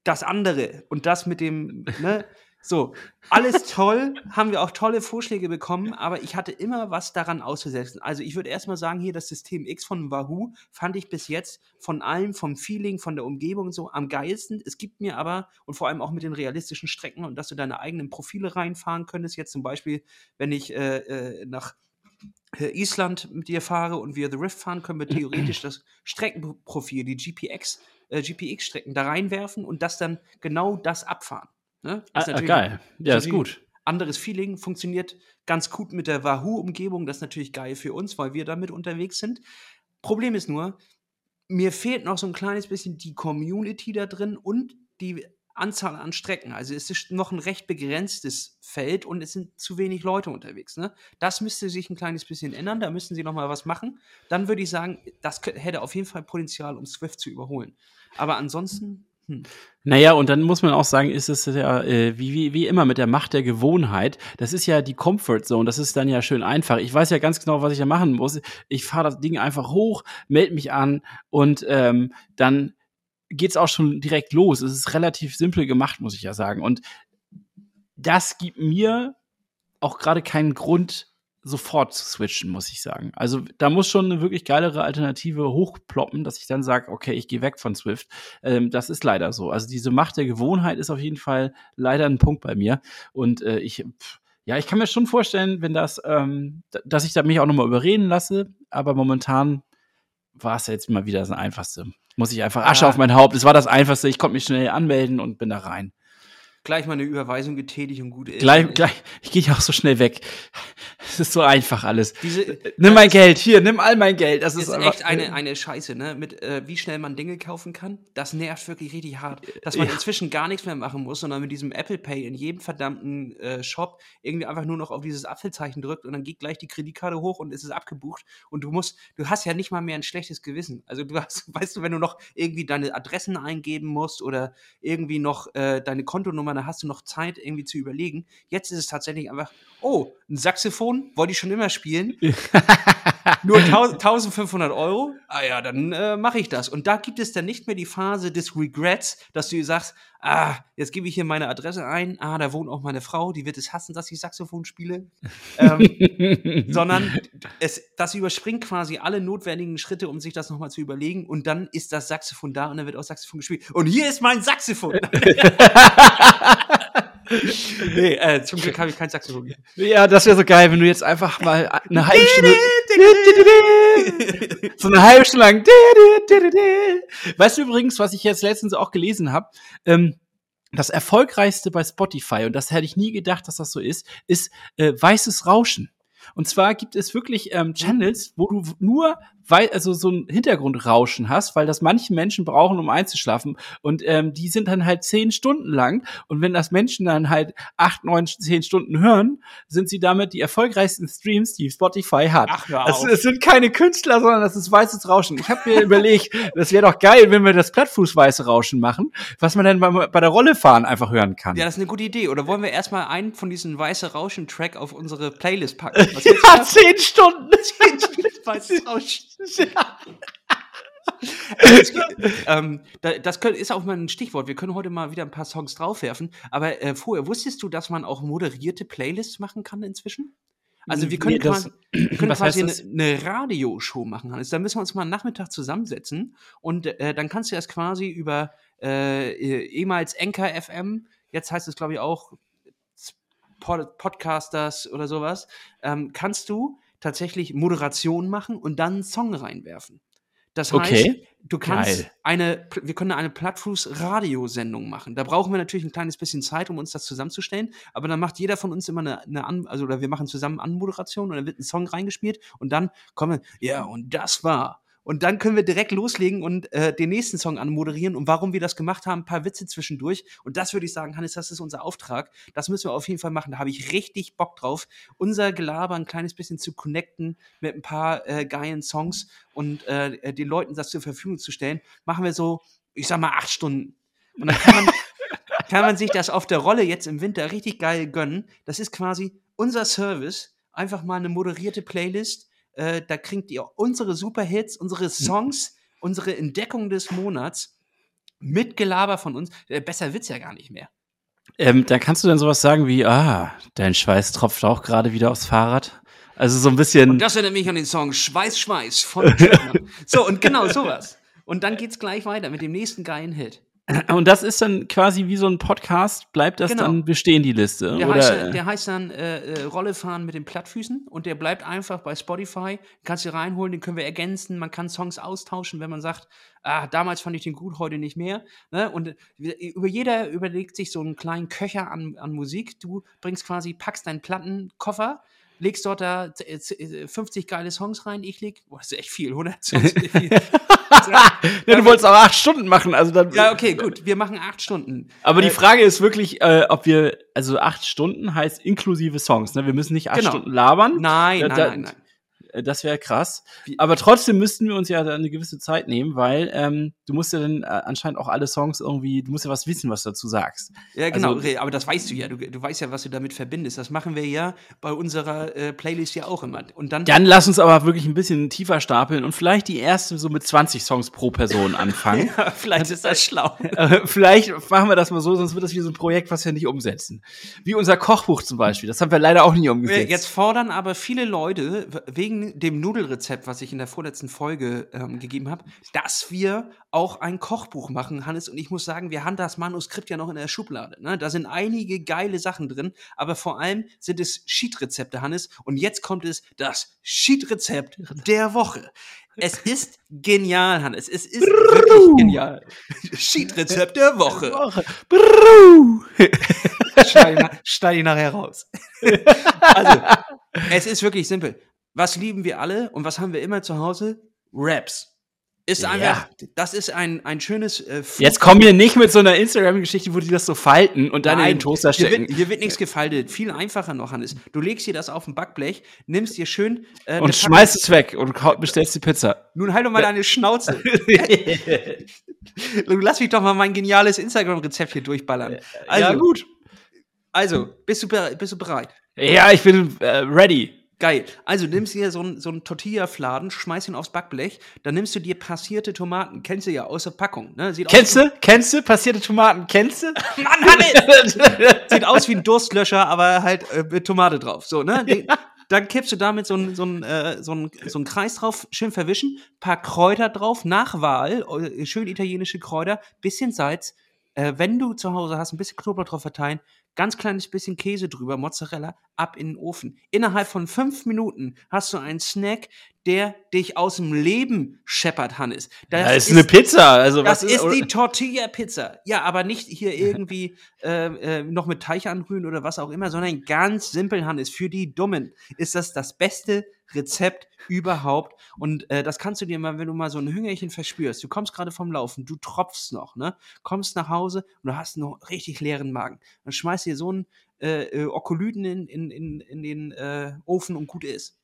Speaker 2: das andere und das mit dem, ne, so, alles toll, haben wir auch tolle Vorschläge bekommen, aber ich hatte immer was daran auszusetzen. Also ich würde erstmal sagen, hier das System X von Wahoo fand ich bis jetzt von allem, vom Feeling, von der Umgebung und so am geilsten. Es gibt mir aber, und vor allem auch mit den realistischen Strecken und dass du deine eigenen Profile reinfahren könntest, jetzt zum Beispiel, wenn ich äh, äh, nach Island mit dir fahre und wir The Rift fahren, können wir theoretisch das Streckenprofil, die GPX, äh, GPX-Strecken da reinwerfen und das dann genau das abfahren. Ne?
Speaker 3: Ah,
Speaker 2: Das ist
Speaker 3: ah,
Speaker 2: natürlich-
Speaker 3: geil. Ja, ist gut.
Speaker 2: Anderes Feeling, funktioniert ganz gut mit der Wahoo-Umgebung. Das ist natürlich geil für uns, weil wir damit unterwegs sind. Problem ist nur, mir fehlt noch so ein kleines bisschen die Community da drin und die Anzahl an Strecken. Also es ist noch ein recht begrenztes Feld und es sind zu wenig Leute unterwegs. Ne? Das müsste sich ein kleines bisschen ändern. Da müssten sie noch mal was machen. Dann würde ich sagen, das hätte auf jeden Fall Potenzial, um Swift zu überholen. Aber ansonsten, hm.
Speaker 3: Naja, und dann muss man auch sagen, ist es ja äh, wie, wie, wie immer mit der Macht der Gewohnheit. Das ist ja die Comfort Zone. Das ist dann ja schön einfach. Ich weiß ja ganz genau, was ich da machen muss. Ich fahre das Ding einfach hoch, melde mich an und ähm, dann geht's auch schon direkt los. Es ist relativ simpel gemacht, muss ich ja sagen. Und das gibt mir auch gerade keinen Grund, sofort zu switchen, muss ich sagen. Also da muss schon eine wirklich geilere Alternative hochploppen, dass ich dann sage, okay, ich gehe weg von Swift. Ähm, das ist leider so. Also diese Macht der Gewohnheit ist auf jeden Fall leider ein Punkt bei mir. Und äh, ich, pff, ja, ich kann mir schon vorstellen, wenn das, ähm, dass ich da mich auch nochmal überreden lasse, aber momentan war es ja jetzt mal wieder das Einfachste. Muss ich einfach Asche
Speaker 2: Ah.
Speaker 3: auf mein Haupt. Es war das Einfachste. Ich konnte mich schnell anmelden und bin da rein.
Speaker 2: Gleich mal eine Überweisung getätigt und gut ist.
Speaker 3: Gleich, gleich, ich gehe ja auch so schnell weg. Es ist so einfach alles.
Speaker 2: Diese,
Speaker 3: Nimm mein Geld, hier, nimm all mein Geld. Das
Speaker 2: Das
Speaker 3: ist,
Speaker 2: ist
Speaker 3: einfach-
Speaker 2: echt eine, eine Scheiße, ne? Mit äh, wie schnell man Dinge kaufen kann. Das nervt wirklich richtig hart. Dass man
Speaker 3: Ja.
Speaker 2: inzwischen gar nichts mehr machen muss, sondern mit diesem Apple Pay in jedem verdammten äh, Shop irgendwie einfach nur noch auf dieses Apfelzeichen drückt und dann geht gleich die Kreditkarte hoch und es ist abgebucht. Und du musst, du hast ja nicht mal mehr ein schlechtes Gewissen. Also du hast, weißt du, wenn du noch irgendwie deine Adressen eingeben musst oder irgendwie noch äh, deine Kontonummer, dann hast du noch Zeit, irgendwie zu überlegen. Jetzt ist es tatsächlich einfach, oh, ein Saxophon, wollte ich schon immer spielen. Nur 1000 1500 Euro? Ah ja, dann äh, mache ich das. Und da gibt es dann nicht mehr die Phase des Regrets, dass du sagst, ah, jetzt gebe ich hier meine Adresse ein, ah, da wohnt auch meine Frau, die wird es hassen, dass ich Saxophon spiele. ähm, sondern es, das überspringt quasi alle notwendigen Schritte, um sich das nochmal zu überlegen. Und dann ist das Saxophon da und dann wird auch Saxophon gespielt. Und hier ist mein Saxophon. nee, äh, zum Glück habe ich kein Saxophon.
Speaker 3: Ja, das wäre so geil, wenn du jetzt einfach mal eine halbe Stunde. so eine halbe Stunde lang. Weißt du übrigens, was ich jetzt letztens auch gelesen habe? Ähm, das erfolgreichste bei Spotify, und das hätte ich nie gedacht, dass das so ist, ist äh, weißes Rauschen. Und zwar gibt es wirklich ähm, Channels, wo du nur wei also so ein Hintergrundrauschen hast, weil das manche Menschen brauchen, um einzuschlafen. Und ähm, die sind dann halt zehn Stunden lang. Und wenn das Menschen dann halt acht, neun, zehn Stunden hören, sind sie damit die erfolgreichsten Streams, die Spotify hat.
Speaker 2: Ach, hör
Speaker 3: Es,
Speaker 2: auf.
Speaker 3: es sind keine Künstler, sondern das ist weißes Rauschen. Ich habe mir überlegt, das wäre doch geil, wenn wir das Plattfußweiße Rauschen machen, was man dann bei, bei der Rolle fahren einfach hören kann.
Speaker 2: Ja, das ist eine gute Idee. Oder wollen wir erstmal einen von diesen weiße Rauschen-Track auf unsere Playlist packen? Was
Speaker 3: Ja,
Speaker 2: davon?
Speaker 3: zehn Stunden.
Speaker 2: weißes Rauschen. Das, ähm, da- das ist auch mal ein Stichwort. Wir können heute mal wieder ein paar Songs draufwerfen. Aber äh, vorher, wusstest du, dass man auch moderierte Playlists machen kann inzwischen? Also wir können
Speaker 3: Nee, das-
Speaker 2: quasi, wir können quasi eine, eine Radioshow machen. Also da müssen wir uns mal einen Nachmittag zusammensetzen und äh, dann kannst du das quasi über äh, eh- ehemals Enker FM, jetzt heißt es glaube ich auch Pod Podcasters oder sowas, ähm, kannst du tatsächlich Moderation machen und dann einen Song reinwerfen. Das heißt,
Speaker 3: Okay.
Speaker 2: du kannst
Speaker 3: Geil.
Speaker 2: eine, wir können eine Plattfuß-Radiosendung machen. Da brauchen wir natürlich ein kleines bisschen Zeit, um uns das zusammenzustellen, aber dann macht jeder von uns immer eine, eine An also oder wir machen zusammen Anmoderation und dann wird ein Song reingespielt und dann kommen, ja, und das war. Und dann können wir direkt loslegen und äh, den nächsten Song anmoderieren und warum wir das gemacht haben, ein paar Witze zwischendurch. Und das würde ich sagen, Hannes, das ist unser Auftrag. Das müssen wir auf jeden Fall machen. Da habe ich richtig Bock drauf, unser Gelaber ein kleines bisschen zu connecten mit ein paar äh, geilen Songs und äh, den Leuten das zur Verfügung zu stellen. Machen wir so, ich sag mal, acht Stunden. Und dann kann man, kann man sich das auf der Rolle jetzt im Winter richtig geil gönnen. Das ist quasi unser Service. Einfach mal eine moderierte Playlist. Äh, da kriegt ihr unsere Superhits, unsere Songs, unsere Entdeckung des Monats mit Gelaber von uns. Äh, besser wird's ja gar nicht mehr.
Speaker 3: Ähm, dann kannst du dann sowas sagen wie, ah, dein Schweiß tropft auch gerade wieder aufs Fahrrad. Also so ein bisschen.
Speaker 2: Und das erinnert mich an den Song Schweiß, Schweiß von. So, und genau sowas. Und dann geht's gleich weiter mit dem nächsten geilen Hit.
Speaker 3: Und das ist dann quasi wie so ein Podcast, bleibt das
Speaker 2: Genau.
Speaker 3: dann bestehen, die Liste?
Speaker 2: Der, heißt, dann- der heißt dann äh, äh, Rolle fahren mit den Plattfüßen und der bleibt einfach bei Spotify. Kannst du reinholen, den können wir ergänzen. Man kann Songs austauschen, wenn man sagt, ah, damals fand ich den gut, heute nicht mehr. Ne? Und äh, über jeder überlegt sich so einen kleinen Köcher an, an Musik. Du bringst quasi, packst deinen Plattenkoffer, legst dort da äh, äh, 50 geile Songs rein. Ich leg, boah, das ist echt viel, 100 Songs. ist viel.
Speaker 3: ja, du wolltest auch acht Stunden machen, also dann.
Speaker 2: ja, okay, gut. Wir machen acht Stunden.
Speaker 3: Aber die
Speaker 2: Äh,
Speaker 3: Frage ist wirklich, äh, ob wir, also acht Stunden heißt inklusive Songs, ne? Wir müssen nicht acht
Speaker 2: Genau.
Speaker 3: Stunden labern.
Speaker 2: Nein,
Speaker 3: Ja,
Speaker 2: nein,
Speaker 3: da-
Speaker 2: nein, nein.
Speaker 3: Äh, Das wäre krass. Aber trotzdem müssten wir uns ja eine gewisse Zeit nehmen, weil ähm, du musst ja dann äh, anscheinend auch alle Songs irgendwie, du musst ja was wissen, was du dazu sagst.
Speaker 2: Ja, genau,
Speaker 3: Also-
Speaker 2: aber das weißt du ja. Du, du weißt ja, was du damit verbindest. Das machen wir ja bei unserer äh, Playlist ja auch immer. Und dann,
Speaker 3: Dann lass uns aber wirklich ein bisschen tiefer stapeln und vielleicht die erste so mit 20 Songs pro Person anfangen.
Speaker 2: vielleicht ist das schlau.
Speaker 3: Äh, vielleicht machen wir das mal so, sonst wird das wie so ein Projekt, was wir nicht umsetzen. Wie unser Kochbuch zum Beispiel. Das haben wir leider auch nie umgesetzt.
Speaker 2: Jetzt fordern aber viele Leute wegen dem Nudelrezept, was ich in der vorletzten Folge ähm, gegeben habe, dass wir auch ein Kochbuch machen, Hannes. Und ich muss sagen, wir haben das Manuskript ja noch in der Schublade. Ne? Da sind einige geile Sachen drin, aber vor allem sind es Cheat-Rezepte, Hannes. Und jetzt kommt es das Cheat-Rezept der Woche. Es ist genial, Hannes. Es ist wirklich genial. Cheat-Rezept der Woche.
Speaker 3: Woche.
Speaker 2: Nach- schneide ich nachher raus. also, es ist wirklich simpel. Was lieben wir alle und was haben wir immer zu Hause? Raps. Ist
Speaker 3: Ja.
Speaker 2: einfach, das ist ein, ein schönes äh,
Speaker 3: Jetzt komm hier nicht mit so einer Instagram-Geschichte, wo die das so falten und dann in
Speaker 2: Nein,
Speaker 3: den Toaster
Speaker 2: hier
Speaker 3: stecken.
Speaker 2: wird, hier wird nichts gefaltet. Viel einfacher noch, Hannes. Du legst dir das auf ein Backblech, nimmst dir schön äh,
Speaker 3: und schmeißt es weg und bestellst die Pizza.
Speaker 2: Nun halt doch mal deine Schnauze. Lass mich doch mal mein geniales Instagram-Rezept hier durchballern. Also,
Speaker 3: ja, gut.
Speaker 2: Also, bist du, bist du bereit?
Speaker 3: Ja, ich bin äh, ready.
Speaker 2: Geil. Also nimmst dir so einen so Tortilla-Fladen, schmeißt ihn aufs Backblech, dann nimmst du dir passierte Tomaten, kennst du ja aus der Packung, ne? Sieht
Speaker 3: Kennst
Speaker 2: aus,
Speaker 3: du? Kennst du? Passierte Tomaten, kennst du?
Speaker 2: Mann, Hannes! Sieht aus wie ein Durstlöscher, aber halt äh, mit Tomate drauf. So, ne? Den, Dann kippst du damit so einen so äh, so einen, so Kreis drauf, schön verwischen, paar Kräuter drauf, nach Wahl, äh, schön italienische Kräuter, bisschen Salz. Äh, wenn du zu Hause hast, ein bisschen Knoblauch drauf verteilen, ganz kleines bisschen Käse drüber, Mozzarella, ab in den Ofen. Innerhalb von fünf Minuten hast du einen Snack, der dich aus dem Leben scheppert, Hannes. Das
Speaker 3: Das ist eine Pizza. Also
Speaker 2: das ist
Speaker 3: oder-
Speaker 2: die Tortilla-Pizza. Ja, aber nicht hier irgendwie äh, äh, noch mit Teig anrühren oder was auch immer, sondern ganz simpel, Hannes. Für die Dummen ist das das beste Rezept überhaupt. Und äh, das kannst du dir mal, wenn du mal so ein Hüngerchen verspürst. Du kommst gerade vom Laufen, du tropfst noch, ne? Kommst nach Hause und du hast noch richtig leeren Magen. Dann schmeißt dir so einen äh, äh, Okolyten in, in, in, in den äh, Ofen und gut ist.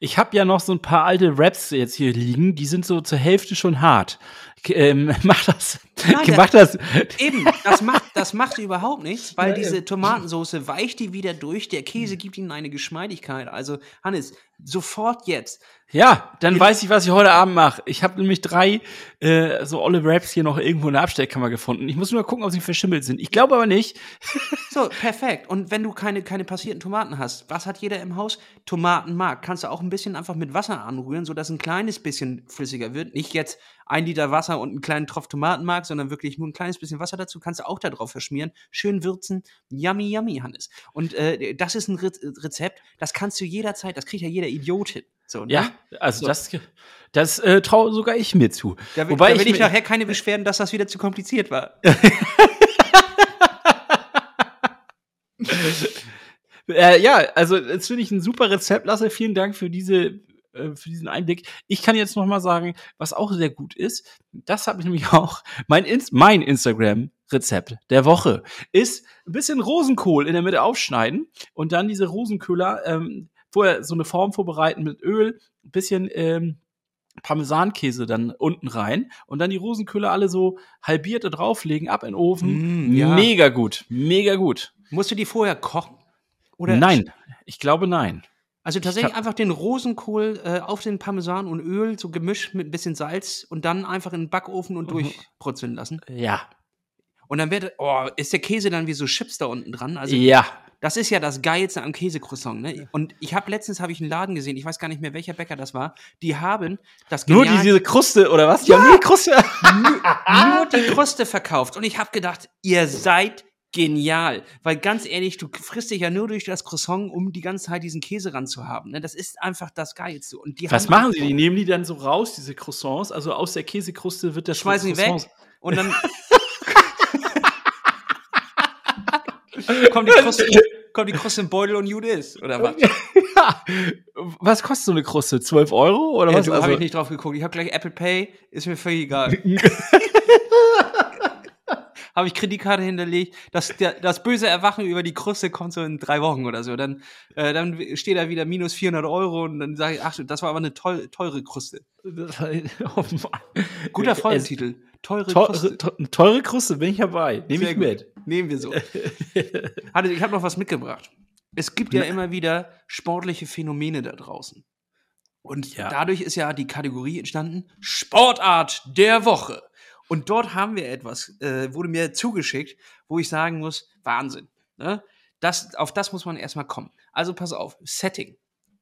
Speaker 3: Ich habe ja noch so ein paar alte Raps jetzt hier liegen, die sind so zur Hälfte schon hart. Ähm, mach das.
Speaker 2: Nein,
Speaker 3: mach das.
Speaker 2: Eben, das macht, das macht überhaupt nichts, weil
Speaker 3: Ja,
Speaker 2: diese Tomatensauce weicht die wieder durch, der Käse gibt ihnen eine Geschmeidigkeit. Also, Hannes, sofort jetzt.
Speaker 3: Ja, dann weiß ich, was ich heute Abend mache. Ich habe nämlich drei äh, so olle Raps hier noch irgendwo in der Abstellkammer gefunden. Ich muss nur gucken, ob sie verschimmelt sind. Ich glaube aber nicht.
Speaker 2: So, perfekt. Und wenn du keine, keine passierten Tomaten hast, was hat jeder im Haus? Tomatenmark. Kannst du auch ein bisschen einfach mit Wasser anrühren, sodass ein kleines bisschen flüssiger wird. Nicht jetzt ein Liter Wasser und einen kleinen Tropf Tomatenmark, sondern wirklich nur ein kleines bisschen Wasser dazu. Kannst du auch da drauf verschmieren. Schön würzen. Yummy, yummy, Hannes. Und äh, das ist ein Re Rezept, das kannst du jederzeit, das kriegt ja jeder Idiot hin. So, ne?
Speaker 3: Ja, also
Speaker 2: So.
Speaker 3: das, das äh, traue sogar ich mir zu.
Speaker 2: Da, will-
Speaker 3: Wobei
Speaker 2: da will ich,
Speaker 3: mir-
Speaker 2: nachher keine Beschwerden, dass das wieder zu kompliziert war.
Speaker 3: Äh, ja, also das finde ich ein super Rezept, Lasse. Vielen Dank für diese äh, für diesen Einblick. Ich kann jetzt noch mal sagen, was auch sehr gut ist. Das habe ich nämlich auch. Mein, Ins mein Instagram Rezept der Woche ist ein bisschen Rosenkohl in der Mitte aufschneiden und dann diese Rosenköhler ähm, vorher so eine Form vorbereiten mit Öl, ein bisschen ähm, Parmesankäse dann unten rein und dann die Rosenköhler alle so halbiert da drauflegen, ab in den Ofen.
Speaker 2: Mm, ja.
Speaker 3: Mega gut, mega gut.
Speaker 2: Musst du die vorher kochen? Oder
Speaker 3: nein, ich glaube nein.
Speaker 2: Also tatsächlich
Speaker 3: Ich
Speaker 2: einfach den Rosenkohl äh, auf den Parmesan und Öl, so gemischt mit ein bisschen Salz und dann einfach in den Backofen und
Speaker 3: Mhm.
Speaker 2: durchbrutzeln lassen.
Speaker 3: Ja.
Speaker 2: Und dann wird, oh, ist der Käse dann wie so Chips da unten dran. Also
Speaker 3: ja.
Speaker 2: Das ist ja das Geilste am Käsecroissant. Ne? Und ich habe letztens habe ich einen Laden gesehen, ich weiß gar nicht mehr, welcher Bäcker das war. Die haben das
Speaker 3: Nur
Speaker 2: genial-
Speaker 3: diese Kruste, oder was? Die haben nur die Kruste.
Speaker 2: nur die Kruste verkauft. Und ich habe gedacht, ihr seid genial. Weil ganz ehrlich, du frisst dich ja nur durch das Croissant, um die ganze Zeit diesen Käse ranzuhaben. Ne? Das ist einfach das Geilste. Und die
Speaker 3: Was machen sie? Die nehmen die dann so raus, diese Croissants? Also aus der Käsekruste wird das
Speaker 2: Schmeißen die weg und dann kommt, die Kruste, kommt die Kruste im Beutel und gut ist. Oder was?
Speaker 3: ja. Was kostet so eine Kruste? 12 Euro? Oder
Speaker 2: Ja,
Speaker 3: was?
Speaker 2: du,
Speaker 3: Also-
Speaker 2: habe ich nicht drauf geguckt. Ich habe gleich Apple Pay, ist mir völlig egal. habe ich Kreditkarte hinterlegt. Das, der, das böse Erwachen über die Kruste kommt so in drei Wochen oder so. Dann, äh, dann steht da wieder minus 400 Euro und dann sage ich, ach, das war aber eine teu, teure Kruste.
Speaker 3: oh.
Speaker 2: Guter Folgentitel. Teure
Speaker 3: Teure,
Speaker 2: Kruste.
Speaker 3: te- teure Kruste, bin ich dabei. Nehme ich
Speaker 2: gut.
Speaker 3: mit.
Speaker 2: Nehmen wir so. Hannes, ich habe noch was mitgebracht. Es gibt ja immer wieder sportliche Phänomene da draußen. Und
Speaker 3: Ja.
Speaker 2: dadurch ist ja die Kategorie entstanden, Sportart der Woche. Und dort haben wir etwas, äh, wurde mir zugeschickt, wo ich sagen muss, Wahnsinn. Ne? Das, auf das muss man erstmal kommen. Also pass auf, Setting.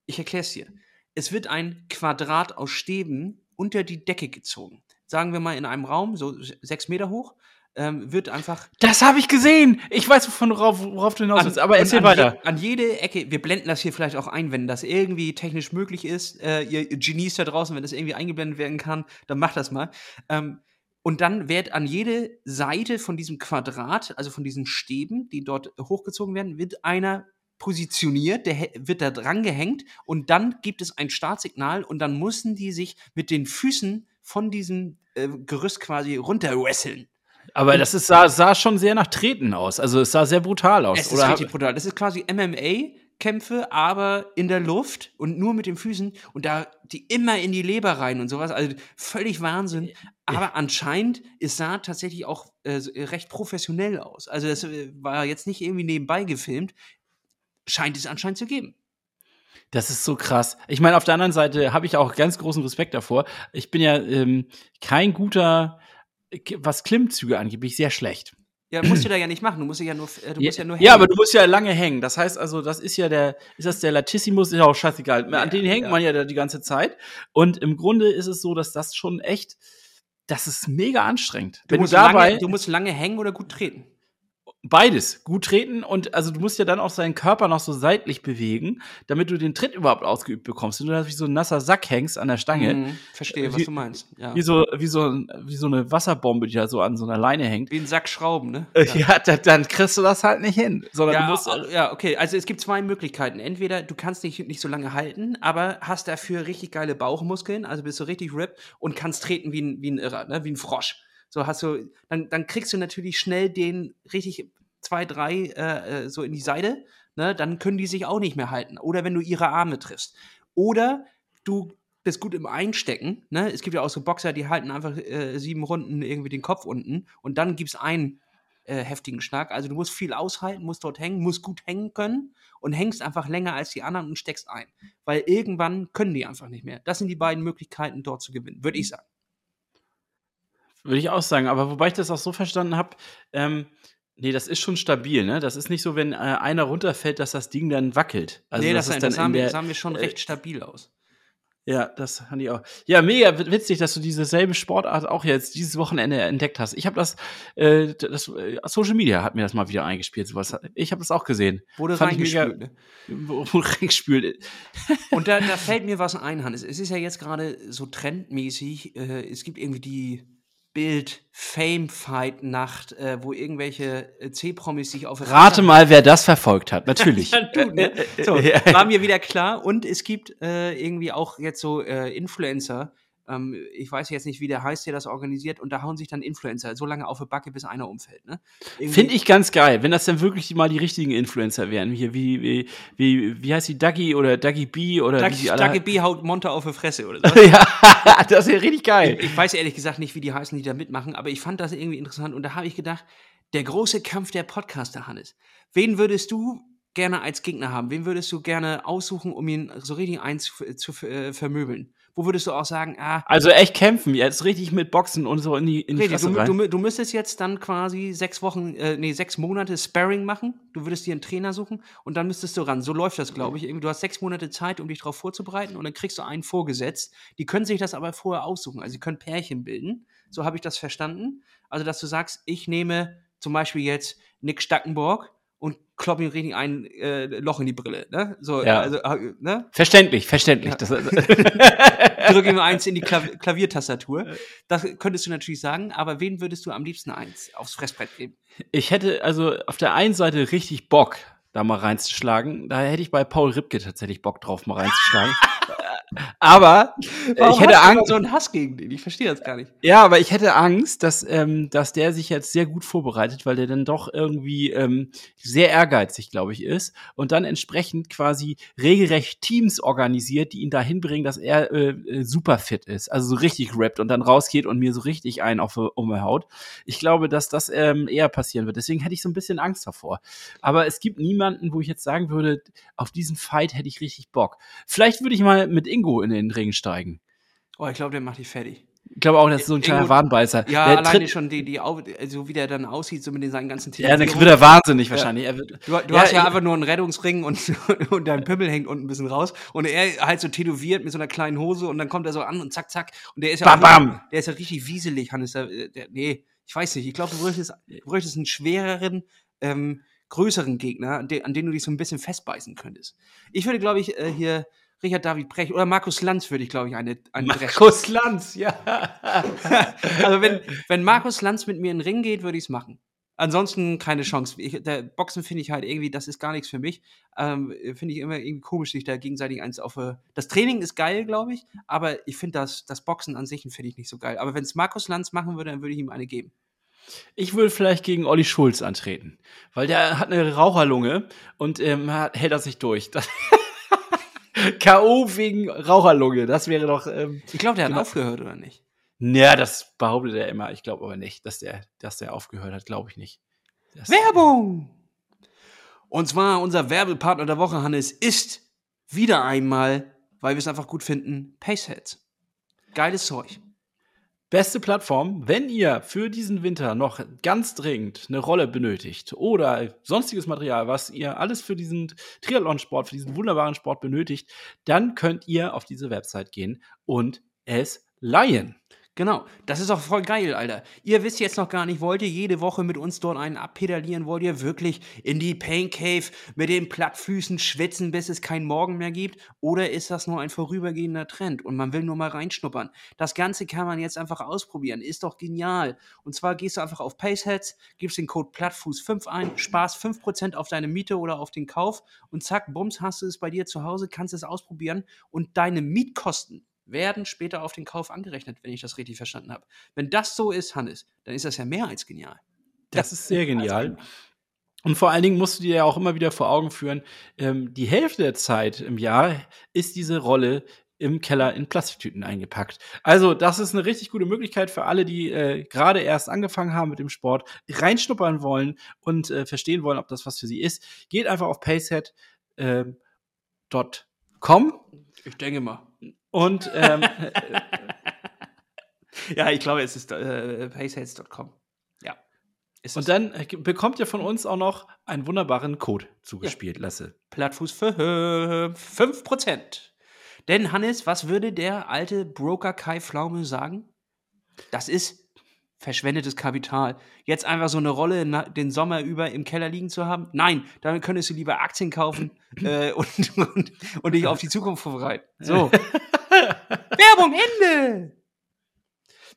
Speaker 2: Ich erkläre es dir. es wird ein Quadrat aus Stäben unter die Decke gezogen. Sagen wir mal in einem Raum, so sechs Meter hoch, ähm, wird einfach.
Speaker 3: Das habe ich gesehen. Ich weiß, wovon, worauf, worauf du hinaus willst, aber erzähl
Speaker 2: an
Speaker 3: weiter.
Speaker 2: An jede Ecke, wir blenden das hier vielleicht auch ein, wenn das irgendwie technisch möglich ist. Äh, ihr Genies da draußen, wenn das irgendwie eingeblendet werden kann, dann macht das mal. Ähm, und dann wird an jede Seite von diesem Quadrat, also von diesen Stäben, die dort hochgezogen werden, wird einer positioniert, der wird da dran gehängt und dann gibt es ein Startsignal und dann müssen die sich mit den Füßen von diesem äh, Gerüst quasi runterwesseln.
Speaker 3: Aber das ist, sah, sah schon sehr nach Treten aus. Also es sah sehr brutal aus.
Speaker 2: Es ist
Speaker 3: Oder
Speaker 2: richtig brutal. Das ist quasi MMA-Kämpfe, aber in der Luft und nur mit den Füßen und da die immer in die Leber rein und sowas. Also völlig Wahnsinn. Aber anscheinend, es sah tatsächlich auch äh, so- recht professionell aus. Also das äh, war jetzt nicht irgendwie nebenbei gefilmt. Scheint es anscheinend zu geben.
Speaker 3: Das ist so krass. Ich meine, auf der anderen Seite habe ich auch ganz großen Respekt davor. Ich bin ja ähm, kein guter, was Klimmzüge angeht, bin ich sehr schlecht.
Speaker 2: Ja, musst du da ja nicht machen. Du musst ja nur, äh, du musst ja nur
Speaker 3: ja,
Speaker 2: hängen.
Speaker 3: aber du musst ja lange hängen. Das heißt also, das ist ja der, ist das der Latissimus, ist ja auch scheißegal.
Speaker 2: Ja,
Speaker 3: An den hängt
Speaker 2: ja.
Speaker 3: man ja da die ganze Zeit. Und im Grunde ist es so, dass das schon echt, das ist mega anstrengend.
Speaker 2: du,
Speaker 3: Wenn du
Speaker 2: musst
Speaker 3: dabei,
Speaker 2: lange, du musst lange hängen oder gut treten.
Speaker 3: Beides. Gut treten und also du musst ja dann auch seinen Körper noch so seitlich bewegen, damit du den Tritt überhaupt ausgeübt bekommst. Wenn du da wie so ein nasser Sack hängst an der Stange,
Speaker 2: Mhm, verstehe, was
Speaker 3: Wie-
Speaker 2: du meinst. Ja.
Speaker 3: wie, so, wie, so, wie so eine Wasserbombe, die da so an so einer Leine hängt,
Speaker 2: Wie ein Sack Schrauben, ne?
Speaker 3: ja, da, dann kriegst du das halt nicht hin. Sondern
Speaker 2: Ja,
Speaker 3: du musst,
Speaker 2: ja, okay. Also es gibt zwei Möglichkeiten. Entweder du kannst nicht, nicht so lange halten, aber hast dafür richtig geile Bauchmuskeln, also bist du richtig ripped und kannst treten wie ein, wie ein Irrer, ne? wie ein Frosch. So hast du, dann, dann kriegst du natürlich schnell den richtig zwei, drei äh, äh, so in die Seite, ne? dann können die sich auch nicht mehr halten. Oder wenn du ihre Arme triffst. Oder du bist gut im Einstecken. Ne? Es gibt ja auch so Boxer, die halten einfach äh, sieben Runden irgendwie den Kopf unten und dann gibt's einen äh, heftigen Schlag. Also du musst viel aushalten, musst dort hängen, musst gut hängen können und hängst einfach länger als die anderen und steckst ein. Weil irgendwann können die einfach nicht mehr. Das sind die beiden Möglichkeiten, dort zu gewinnen, würde ich sagen.
Speaker 3: Würde ich auch sagen, aber wobei ich das auch so verstanden habe, ähm, nee, das ist schon stabil, ne? Das ist nicht so, wenn äh, einer runterfällt, dass das Ding dann wackelt. Also
Speaker 2: nee, das, das,
Speaker 3: in
Speaker 2: haben wir,
Speaker 3: der-
Speaker 2: das haben wir schon
Speaker 3: äh,
Speaker 2: recht stabil aus.
Speaker 3: Ja, das fand ich auch. Ja, mega witzig, dass du diese selbe Sportart auch jetzt dieses Wochenende entdeckt hast. Ich habe das, äh, das äh, Social Media hat mir das mal wieder eingespielt. Sowas. Ich habe das auch gesehen.
Speaker 2: Wurde
Speaker 3: Fand ich mega-
Speaker 2: reingespült. Ne?
Speaker 3: Wo reingespült.
Speaker 2: Und da, da fällt mir was ein, Hannes. Es ist ja jetzt gerade so trendmäßig. Äh, es gibt irgendwie die Bild-Fame-Fight-Nacht, äh, wo irgendwelche äh, C-Promis sich auf
Speaker 3: Rate mal, wer das verfolgt hat. Natürlich.
Speaker 2: Ja, du, ne? So, war mir wieder klar. Und es gibt äh, irgendwie auch jetzt so äh, Influencer. Ähm, ich weiß jetzt nicht, wie der heißt, der das organisiert. Und da hauen sich dann Influencer so lange auf die Backe, bis einer umfällt. Ne?
Speaker 3: Finde ich ganz geil, wenn das dann wirklich mal die richtigen Influencer wären. Hier, wie, wie, wie, wie heißt die Dagi oder Dagi B oder wie sie alle
Speaker 2: Dagi B haut Monte auf die Fresse oder so.
Speaker 3: Ja, das wäre richtig geil.
Speaker 2: Ich weiß ehrlich gesagt nicht, wie die heißen, die da mitmachen, aber ich fand das irgendwie interessant und da habe ich gedacht, der große Kampf der Podcaster, Hannes. Wen würdest du gerne als Gegner haben? Wen würdest du gerne aussuchen, um ihn so richtig eins zu äh, vermöbeln? Wo würdest du auch sagen, ah,
Speaker 3: Also echt kämpfen, jetzt richtig mit Boxen und so in die, in die Fresse
Speaker 2: du,
Speaker 3: rein.
Speaker 2: du, du müsstest jetzt dann quasi sechs Wochen, äh, nee, sechs Monate Sparring machen. Du würdest dir einen Trainer suchen und dann müsstest du ran. So läuft das, glaube ich. Irgendwie, Du hast sechs Monate Zeit, um dich darauf vorzubereiten und dann kriegst du einen vorgesetzt. Die können sich das aber vorher aussuchen. Also sie können Pärchen bilden. So habe ich das verstanden. Also, dass du sagst, ich nehme zum Beispiel jetzt Nick Stackenborg klopp ihm richtig ein äh, Loch in die Brille. Ne? So,
Speaker 3: Ja.
Speaker 2: also, äh, ne?
Speaker 3: Verständlich, verständlich. Das,
Speaker 2: drück ihm eins in die Klav Klaviertastatur. Das könntest du natürlich sagen, aber wen würdest du am liebsten eins aufs Fressbrett geben?
Speaker 3: ich hätte also auf der einen Seite richtig Bock, da mal reinzuschlagen. Da hätte ich bei Paul Ripke tatsächlich Bock drauf, mal reinzuschlagen. aber äh, ich hätte Angst.
Speaker 2: so einen Hass gegen den? Ich verstehe das gar nicht.
Speaker 3: Ja, aber ich hätte Angst, dass, ähm, dass der sich jetzt sehr gut vorbereitet, weil der dann doch irgendwie ähm, sehr ehrgeizig, glaube ich, ist und dann entsprechend quasi regelrecht Teams organisiert, die ihn dahin bringen, dass er äh, äh, super fit ist, also so richtig rappt und dann rausgeht und mir so richtig einen auf die Umhaut. Ich glaube, dass das ähm, eher passieren wird. Deswegen hätte ich so ein bisschen Angst davor. Aber es gibt niemanden, wo ich jetzt sagen würde, auf diesen Fight hätte ich richtig Bock. Vielleicht würde ich mal mit Ingo in den Ring steigen.
Speaker 2: Oh, ich glaube, der macht dich fertig.
Speaker 3: Ich glaube auch, das ist so ein kleiner
Speaker 2: Irgendwo-
Speaker 3: Wadenbeißer.
Speaker 2: Ja,
Speaker 3: der
Speaker 2: alleine schon die, die, Au- so wie der dann aussieht, so mit den seinen ganzen
Speaker 3: ja, dann wird er wahnsinnig wahrscheinlich. Er wird,
Speaker 2: Du, du
Speaker 3: Ja,
Speaker 2: hast ja einfach nur einen Rettungsring und, und dein Pimmel hängt unten ein bisschen raus. Und er halt so tätowiert mit so einer kleinen Hose und dann kommt er so an und zack, zack. Und der ist ja
Speaker 3: Bam, bam.
Speaker 2: der ist ja richtig wieselig, Hannes. Der, der, nee, ich weiß nicht. Ich glaube, du bräuchtest, du bräuchtest einen schwereren, ähm, größeren Gegner, an den, an den du dich so ein bisschen festbeißen könntest. Ich würde, glaube ich, äh, hier Richard David Brecht oder Markus Lanz würde ich, glaube ich, eine, eine brechen.
Speaker 3: Markus Lanz, ja.
Speaker 2: Also wenn, wenn Markus Lanz mit mir in den Ring geht, würde ich es machen. Ansonsten keine Chance. Ich, der Boxen finde ich halt irgendwie, das ist gar nichts für mich. Ähm, finde ich immer irgendwie komisch, sich da gegenseitig eins auf. Das Training ist geil, glaube ich, aber ich finde das, das Boxen an sich finde ich nicht so geil. Aber wenn es Markus Lanz machen würde, dann würde ich ihm eine geben.
Speaker 3: Ich würde vielleicht gegen Olli Schulz antreten, weil der hat eine Raucherlunge und ähm, hält das nicht durch. Das K.O. wegen Raucherlunge, das wäre doch. Ähm,
Speaker 2: Ich glaube, der hat
Speaker 3: Genau.
Speaker 2: aufgehört, oder nicht?
Speaker 3: ja, das behauptet er immer. Ich glaube aber nicht, dass der, dass der aufgehört hat, glaube ich nicht. Das,
Speaker 2: Werbung! Und zwar unser Werbepartner der Woche, Hannes, ist wieder einmal, weil wir es einfach gut finden, Paceheads. Geiles Zeug.
Speaker 3: Beste Plattform, wenn ihr für diesen Winter noch ganz dringend eine Rolle benötigt oder sonstiges Material, was ihr alles für diesen Triathlon-Sport, für diesen wunderbaren Sport benötigt, dann könnt ihr auf diese Website gehen und es leihen.
Speaker 2: Genau, das ist auch voll geil, Alter. Ihr wisst jetzt noch gar nicht, wollt ihr jede Woche mit uns dort einen abpedalieren? Wollt ihr wirklich in die Pain Cave mit den Plattfüßen schwitzen, bis es keinen Morgen mehr gibt? Oder ist das nur ein vorübergehender Trend und man will nur mal reinschnuppern? Das Ganze kann man jetzt einfach ausprobieren. Ist doch genial. Und zwar gehst du einfach auf Paceheads, gibst den Code Plattfuß5 ein, sparst 5% auf deine Miete oder auf den Kauf und zack, bums, hast du es bei dir zu Hause, kannst es ausprobieren und deine Mietkosten werden später auf den Kauf angerechnet, wenn ich das richtig verstanden habe. Wenn das so ist, Hannes, dann ist das ja mehr als genial.
Speaker 3: Das ist sehr genial. Und vor allen Dingen musst du dir ja auch immer wieder vor Augen führen, ähm, die Hälfte der Zeit im Jahr ist diese Rolle im Keller in Plastiktüten eingepackt. Also, das ist eine richtig gute Möglichkeit für alle, die äh, gerade erst angefangen haben mit dem Sport, reinschnuppern wollen und äh, verstehen wollen, ob das was für sie ist. Geht einfach auf pacehead.com
Speaker 2: Ich denke mal.
Speaker 3: Und ähm,
Speaker 2: Ja, ich glaube, es ist äh, paceheads.com. Ja.
Speaker 3: Und dann äh, bekommt ihr von uns auch noch einen wunderbaren Code zugespielt, Lasse.
Speaker 2: Plattfuß für 5%. Denn, Hannes, was würde der alte Broker Kai Pflaume sagen? Das ist verschwendetes Kapital. Jetzt einfach so eine Rolle den Sommer über im Keller liegen zu haben? Nein, damit könntest du lieber Aktien kaufen äh, und, und, und dich auf die Zukunft vorbereiten. So. Werbung, Ende!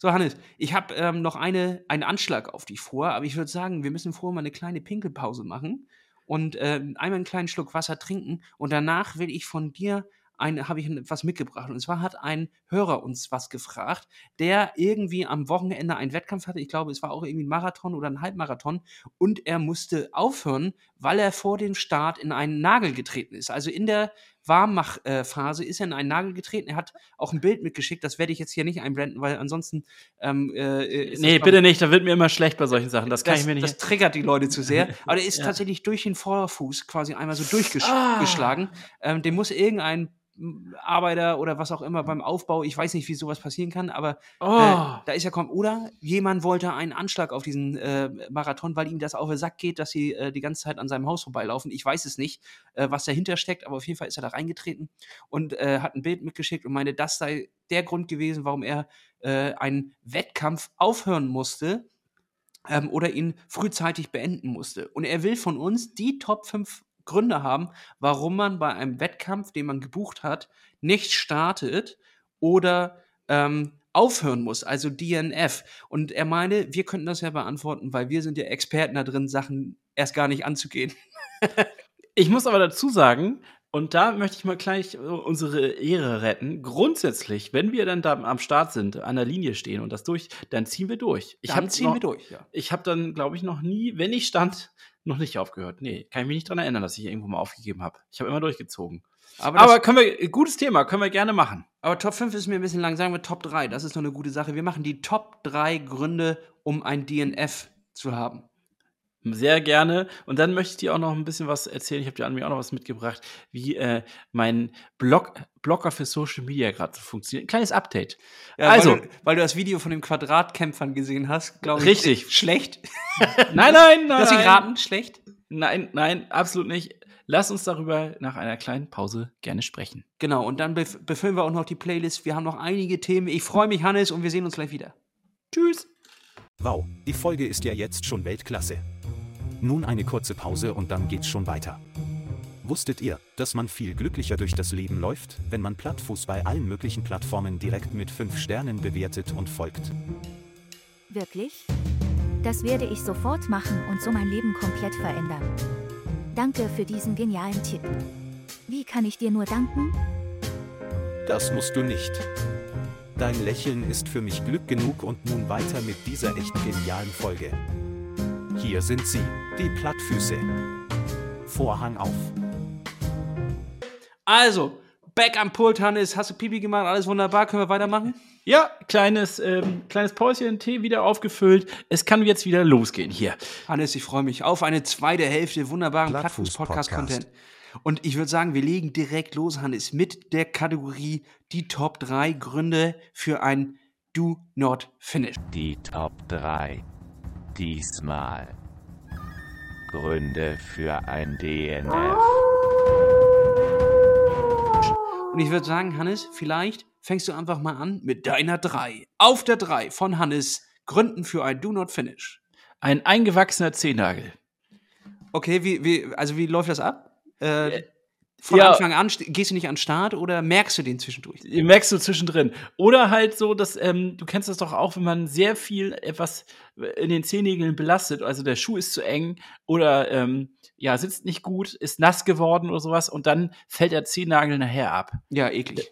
Speaker 2: So, Hannes, ich habe ähm, noch eine, einen Anschlag auf dich vor, aber ich würde sagen, wir müssen vorher mal eine kleine Pinkelpause machen und ähm, einmal einen kleinen Schluck Wasser trinken und danach will ich von dir ein, habe ich was mitgebracht. Und zwar hat ein Hörer uns was gefragt, der irgendwie am Wochenende einen Wettkampf hatte. Ich glaube, es war auch irgendwie ein Marathon oder ein Halbmarathon. Und er musste aufhören, weil er vor dem Start in einen Nagel getreten ist. Also in der Warmmachphase ist er in einen Nagel getreten. Er hat auch ein Bild mitgeschickt. Das werde ich jetzt hier nicht einblenden, weil ansonsten. Ähm, äh, ist
Speaker 3: Nee, bitte nicht, da wird mir immer schlecht bei solchen Sachen. Das kann
Speaker 2: das,
Speaker 3: ich mir nicht.
Speaker 2: das triggert die Leute zu sehr. Aber der ist
Speaker 3: Ja.
Speaker 2: tatsächlich durch den Vorderfuß quasi einmal so
Speaker 3: Ah.
Speaker 2: durchgeschlagen. Ähm, dem muss irgendein Arbeiter oder was auch immer beim Aufbau, ich weiß nicht, wie sowas passieren kann, aber
Speaker 3: oh.
Speaker 2: äh, da ist ja kommt. Oder jemand wollte einen Anschlag auf diesen äh, Marathon, weil ihm das auf den Sack geht, dass sie äh, die ganze Zeit an seinem Haus vorbeilaufen. Ich weiß es nicht, äh, was dahinter steckt, aber auf jeden Fall ist er da reingetreten und äh, hat ein Bild mitgeschickt und meinte, das sei der Grund gewesen, warum er äh, einen Wettkampf aufhören musste ähm, oder ihn frühzeitig beenden musste. Und er will von uns die Top 5 Gründe haben, warum man bei einem Wettkampf, den man gebucht hat, nicht startet oder ähm, aufhören muss, also DNF. Und er meine, wir könnten das ja beantworten, weil wir sind ja Experten da drin, Sachen erst gar nicht anzugehen.
Speaker 3: Ich muss aber dazu sagen, und da möchte ich mal gleich äh, unsere Ehre retten. Grundsätzlich, wenn wir dann da am Start sind, an der Linie stehen und das durch, dann ziehen wir durch. Ich
Speaker 2: Dann ziehen wir durch, ja.
Speaker 3: Ich habe dann, glaube ich, noch nie, wenn ich stand, noch nicht aufgehört. Nee, kann ich mich nicht dran erinnern, dass ich irgendwo mal aufgegeben habe. Ich habe immer durchgezogen.
Speaker 2: Aber,
Speaker 3: Aber können wir, gutes Thema, können wir gerne machen.
Speaker 2: aber Top 5 ist mir ein bisschen lang, sagen wir Top 3, das ist noch eine gute Sache. Wir machen die Top 3 Gründe, um ein DNF zu haben.
Speaker 3: Sehr gerne. Und dann möchte ich dir auch noch ein bisschen was erzählen. Ich habe dir an mir auch noch was mitgebracht, wie äh, mein Blog, Blogger für Social Media gerade so funktioniert. Ein kleines Update.
Speaker 2: Ja,
Speaker 3: also,
Speaker 2: weil du, weil du das Video von den Quadratkämpfern gesehen hast, glaube ich.
Speaker 3: Richtig.
Speaker 2: Schlecht.
Speaker 3: nein, nein, nein.
Speaker 2: Lass ich
Speaker 3: nein.
Speaker 2: raten, schlecht.
Speaker 3: Nein, nein, absolut nicht. Lass uns darüber nach einer kleinen Pause gerne sprechen.
Speaker 2: Genau, und dann bef befüllen wir auch noch die Playlist. Wir haben noch einige Themen. Ich freue mich, Hannes, und wir sehen uns gleich wieder.
Speaker 3: Tschüss.
Speaker 4: Wow, die Folge ist ja jetzt schon Weltklasse. Nun eine kurze Pause und dann geht's schon weiter. Wusstet ihr, dass man viel glücklicher durch das Leben läuft, wenn man Plattfuß bei allen möglichen Plattformen direkt mit 5 Sternen bewertet und folgt?
Speaker 5: Wirklich? Das werde ich sofort machen und so mein Leben komplett verändern. Danke für diesen genialen Tipp. Wie kann ich dir nur danken?
Speaker 4: Das musst du nicht. Dein Lächeln ist für mich Glück genug und nun weiter mit dieser echt genialen Folge. Hier sind sie, die Plattfüße. Vorhang auf.
Speaker 2: Also, back am Pult, Hannes. Hast du Pipi gemacht? Alles wunderbar. Können wir weitermachen?
Speaker 3: Ja, kleines, ähm, kleines Päuschen, Tee wieder aufgefüllt. Es kann jetzt wieder losgehen hier.
Speaker 2: Hannes, ich freue mich auf eine zweite Hälfte wunderbaren Plattfuß-Podcast-Content. Und ich würde sagen, wir legen direkt los, Hannes, mit der Kategorie die Top 3 Gründe für ein Do Not Finish.
Speaker 6: Die Top 3. Diesmal. Gründe für ein DNF.
Speaker 2: Und ich würde sagen, Hannes, vielleicht fängst du einfach mal an mit deiner 3. Auf der 3 von Hannes, Gründen für ein Do Not Finish.
Speaker 3: Ein eingewachsener Zehennagel.
Speaker 2: Okay, wie, wie, also wie läuft das ab? Äh, von
Speaker 3: Ja.
Speaker 2: Anfang an st- gehst du nicht an den Start oder merkst du den zwischendurch?
Speaker 3: Merkst du zwischendrin. Oder halt so, dass, ähm, du kennst das doch auch, wenn man sehr viel etwas in den Zehennägeln belastet, also der Schuh ist zu eng oder ähm, ja, sitzt nicht gut, ist nass geworden oder sowas und dann fällt der Zehennagel nachher ab.
Speaker 2: Ja, eklig.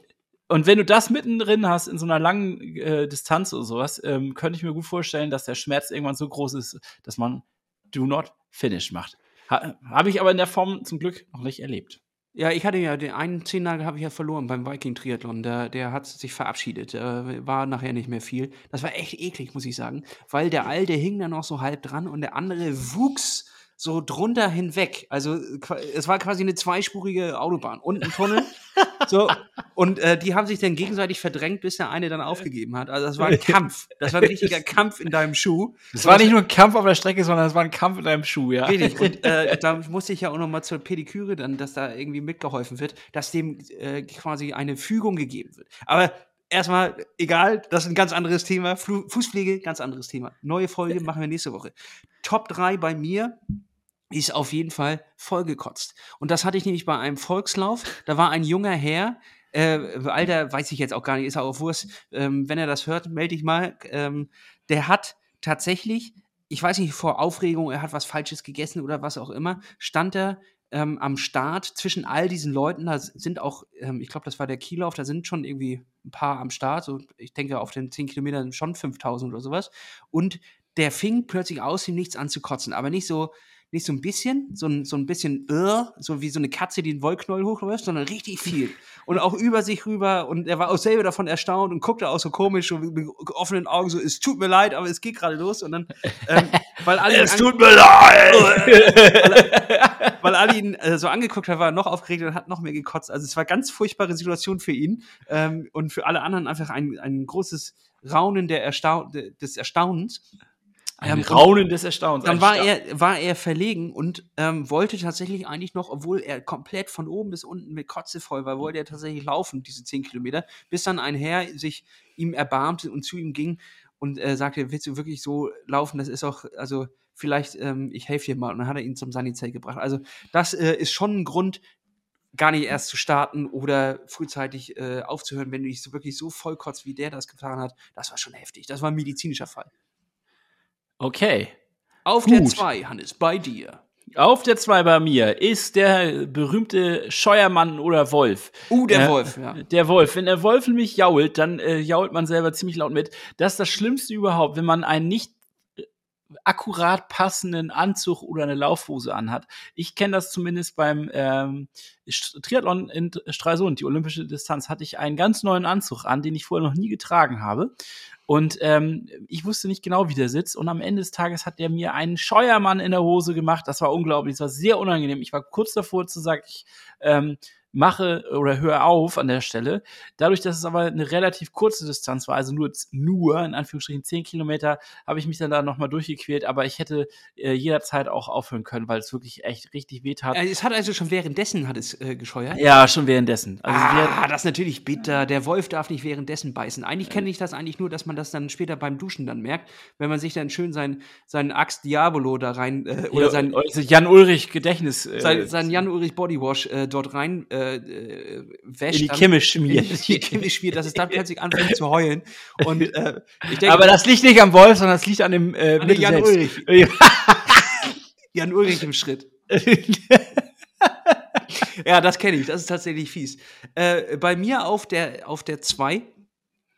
Speaker 3: Und wenn du das mittendrin hast, in so einer langen äh, Distanz oder sowas, ähm, könnte ich mir gut vorstellen, dass der Schmerz irgendwann so groß ist, dass man Do Not Finish macht. Ha Habe ich aber in der Form zum Glück noch nicht erlebt.
Speaker 2: Ja, ich hatte ja den einen Zehennagel habe ich ja verloren beim Viking Triathlon. Der, der hat sich verabschiedet. Äh, war nachher nicht mehr viel. Das war echt eklig, muss ich sagen. Weil der alte hing da noch so halb dran und der andere wuchs so drunter hinweg. Also qua- es war quasi eine zweispurige Autobahn und ein Tunnel. so, und äh, die haben sich dann gegenseitig verdrängt, bis der eine dann aufgegeben hat. Also das war ein Kampf. Das war ein richtiger Kampf in deinem Schuh.
Speaker 3: Es war nicht nur ein Kampf auf der Strecke, sondern es war ein Kampf in deinem Schuh, ja.
Speaker 2: Richtig. Und äh, da musste ich ja auch noch mal zur Pediküre dann, dass da irgendwie mitgeholfen wird, dass dem äh, quasi eine Fügung gegeben wird. Aber erstmal, egal, das ist ein ganz anderes Thema. Fußpflege, ganz anderes Thema. Neue Folge machen wir nächste Woche. Top 3 bei mir ist auf jeden Fall vollgekotzt. Und das hatte ich nämlich bei einem Volkslauf. Da war ein junger Herr, äh, Alter, weiß ich jetzt auch gar nicht, ist auch Wurst. Ähm, wenn er das hört, melde ich mal. Ähm, der hat tatsächlich, ich weiß nicht, vor Aufregung, er hat was Falsches gegessen oder was auch immer, stand er ähm, am Start zwischen all diesen Leuten. Da sind auch, ähm, ich glaube, das war der Kiellauf, da sind schon irgendwie ein paar am Start. So, ich denke, auf den 10 Kilometern schon 5000 oder sowas. Und der fing plötzlich aus, ihm nichts anzukotzen, aber nicht so, nicht so ein bisschen, so ein, so ein bisschen, äh, so wie so eine Katze, die einen Wollknäuel hochläuft, sondern richtig viel. Und auch über sich rüber. Und er war auch selber davon erstaunt und guckte auch so komisch, so mit offenen Augen, so, es tut mir leid, aber es geht gerade los. Und dann, ähm, weil alle ihn an-
Speaker 3: mir leid!
Speaker 2: weil alle ihn äh, so angeguckt haben, war er noch aufgeregt und hat noch mehr gekotzt. Also es war ganz furchtbare Situation für ihn ähm, und für alle anderen einfach ein, ein großes Raunen der Erstau des Erstaunens.
Speaker 3: Ein
Speaker 2: Ähm,
Speaker 3: Raunen des Erstaunens.
Speaker 2: dann war er, war er verlegen und ähm, wollte tatsächlich eigentlich noch, obwohl er komplett von oben bis unten mit Kotze voll war, wollte er tatsächlich laufen, diese 10 Kilometer, bis dann ein Herr sich ihm erbarmte und zu ihm ging und äh, sagte, willst du wirklich so laufen? Das ist auch, also vielleicht, ähm, ich helfe dir mal. Und dann hat er ihn zum Sanitär gebracht. Also das äh, ist schon ein Grund, gar nicht erst zu starten oder frühzeitig äh, aufzuhören, wenn du dich so wirklich so voll kotzt, wie der das getan hat. Das war schon heftig. Das war ein medizinischer Fall.
Speaker 3: Okay.
Speaker 2: Auf der
Speaker 3: Gut.
Speaker 2: 2, Hannes, bei dir.
Speaker 3: Auf der 2 bei mir ist der berühmte Scheuermann oder Wolf.
Speaker 2: Uh, der
Speaker 3: Ja,
Speaker 2: Wolf, ja.
Speaker 3: Der Wolf. Wenn der Wolf nämlich jault, dann äh, jault man selber ziemlich laut mit. Das ist das Schlimmste überhaupt, wenn man einen nicht äh, akkurat passenden Anzug oder eine Laufhose anhat. Ich kenne das zumindest beim ähm, Triathlon in Stralsund, die olympische Distanz, hatte ich einen ganz neuen Anzug an, den ich vorher noch nie getragen habe. Und ähm, ich wusste nicht genau, wie der sitzt. Und am Ende des Tages hat der mir einen Scheuermann in der Hose gemacht. Das war unglaublich. Das war sehr unangenehm. Ich war kurz davor zu sagen, ich ähm, mache oder höre auf an der Stelle. Dadurch, dass es aber eine relativ kurze Distanz war, also nur, nur in Anführungsstrichen 10 Kilometer, habe ich mich dann da nochmal durchgequält, aber ich hätte äh, jederzeit auch aufhören können, weil es wirklich echt richtig weh tat.
Speaker 2: Äh, Es hat also schon währenddessen hat es äh, gescheuert.
Speaker 3: Ja, schon währenddessen. Also
Speaker 2: ah,
Speaker 3: wir,
Speaker 2: das ist natürlich bitter. Der Wolf darf nicht währenddessen beißen. Eigentlich kenne ich das eigentlich nur, dass man das dann später beim Duschen dann merkt, wenn man sich dann schön sein, seinen Axt Diabolo da rein äh, oder sein,
Speaker 3: Jan Ulrich Gedächtnis äh,
Speaker 2: sein, sein Jan-Ulrich Bodywash äh, dort rein äh, äh, wäscht.
Speaker 3: in die Kimme schmiert.
Speaker 2: in die Kimme schmiert, dass es dann plötzlich anfängt zu heulen. Und äh, ich denke,
Speaker 3: aber das liegt nicht am Wolf, sondern das liegt an dem äh,
Speaker 2: An Jan
Speaker 3: selbst.
Speaker 2: Ulrich. Jan Ulrich im Schritt. Ja, das kenne ich. Das ist tatsächlich fies. Äh, bei mir auf der auf der 2,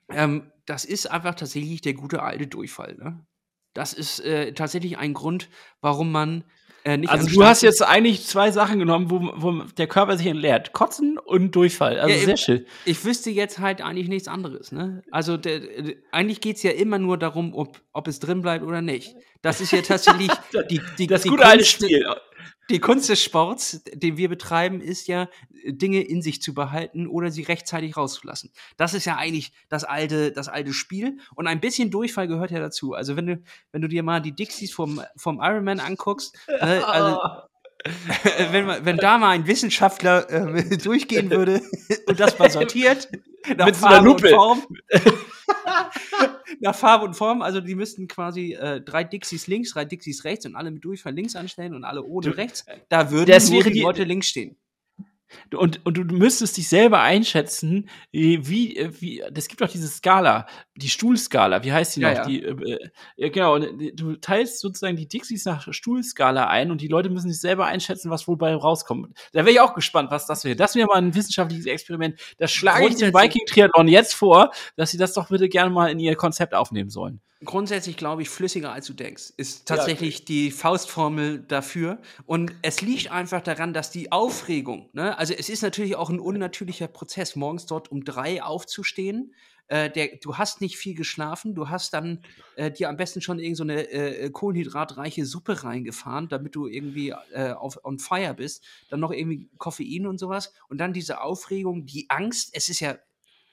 Speaker 2: ähm, das ist einfach tatsächlich der gute alte Durchfall. Ne? Das ist äh, tatsächlich ein Grund, warum man äh, nicht
Speaker 3: Also du hast jetzt eigentlich zwei Sachen genommen, wo, wo der Körper sich entleert. Kotzen und Durchfall. Also
Speaker 2: Ja,
Speaker 3: sehr
Speaker 2: eben.
Speaker 3: schön.
Speaker 2: Ich wüsste jetzt halt eigentlich nichts anderes. Ne? Also der, eigentlich geht es ja immer nur darum, ob, ob es drin bleibt oder nicht. Das ist ja tatsächlich die, die,
Speaker 3: Das
Speaker 2: die
Speaker 3: gute alte
Speaker 2: Kunst-
Speaker 3: Spiel.
Speaker 2: Die Kunst des Sports, den wir betreiben, ist ja, Dinge in sich zu behalten oder sie rechtzeitig rauszulassen. Das ist ja eigentlich das alte, das alte Spiel. Und ein bisschen Durchfall gehört ja dazu. Also wenn du, wenn du dir mal die Dixies vom, vom Ironman anguckst, ne, also wenn, man- wenn da mal ein Wissenschaftler äh, durchgehen würde und das mal sortiert, nach
Speaker 3: Mit so einer
Speaker 2: Farbe und
Speaker 3: Lupe.
Speaker 2: Form. nach Farbe und Form, also die müssten quasi äh, drei Dixies links, drei Dixies rechts und alle mit Durchfall links anstellen und alle ohne
Speaker 3: Du-
Speaker 2: rechts. Da würden
Speaker 3: Das
Speaker 2: nur
Speaker 3: wäre
Speaker 2: die
Speaker 3: die-
Speaker 2: Leute links stehen.
Speaker 3: Und, und du müsstest dich selber einschätzen, wie, wie, das gibt doch diese Skala, die Stuhlskala, wie heißt die
Speaker 2: Ja,
Speaker 3: noch?
Speaker 2: ja.
Speaker 3: Die, äh, ja, genau, äh, du teilst sozusagen die Dixies nach Stuhlskala ein und die Leute müssen sich selber einschätzen, was wohl bei rauskommt. Da wäre ich auch gespannt, was das wäre. Das wäre mal ein wissenschaftliches Experiment. Das schlage ich dem
Speaker 2: Grundsätzlich-
Speaker 3: Viking Triathlon jetzt vor, dass sie das doch bitte gerne mal in ihr Konzept aufnehmen sollen.
Speaker 2: Grundsätzlich glaube ich, flüssiger als du denkst, ist tatsächlich die Faustformel dafür. Und es liegt einfach daran, dass die Aufregung, ne, also es ist natürlich auch ein unnatürlicher Prozess, morgens dort um drei aufzustehen. Äh, der, du hast nicht viel geschlafen, du hast dann äh, dir am besten schon irgend so eine äh, kohlenhydratreiche Suppe reingefahren, damit du irgendwie äh, auf on fire bist. Dann noch irgendwie Koffein und sowas. Und dann diese Aufregung, die Angst, es ist ja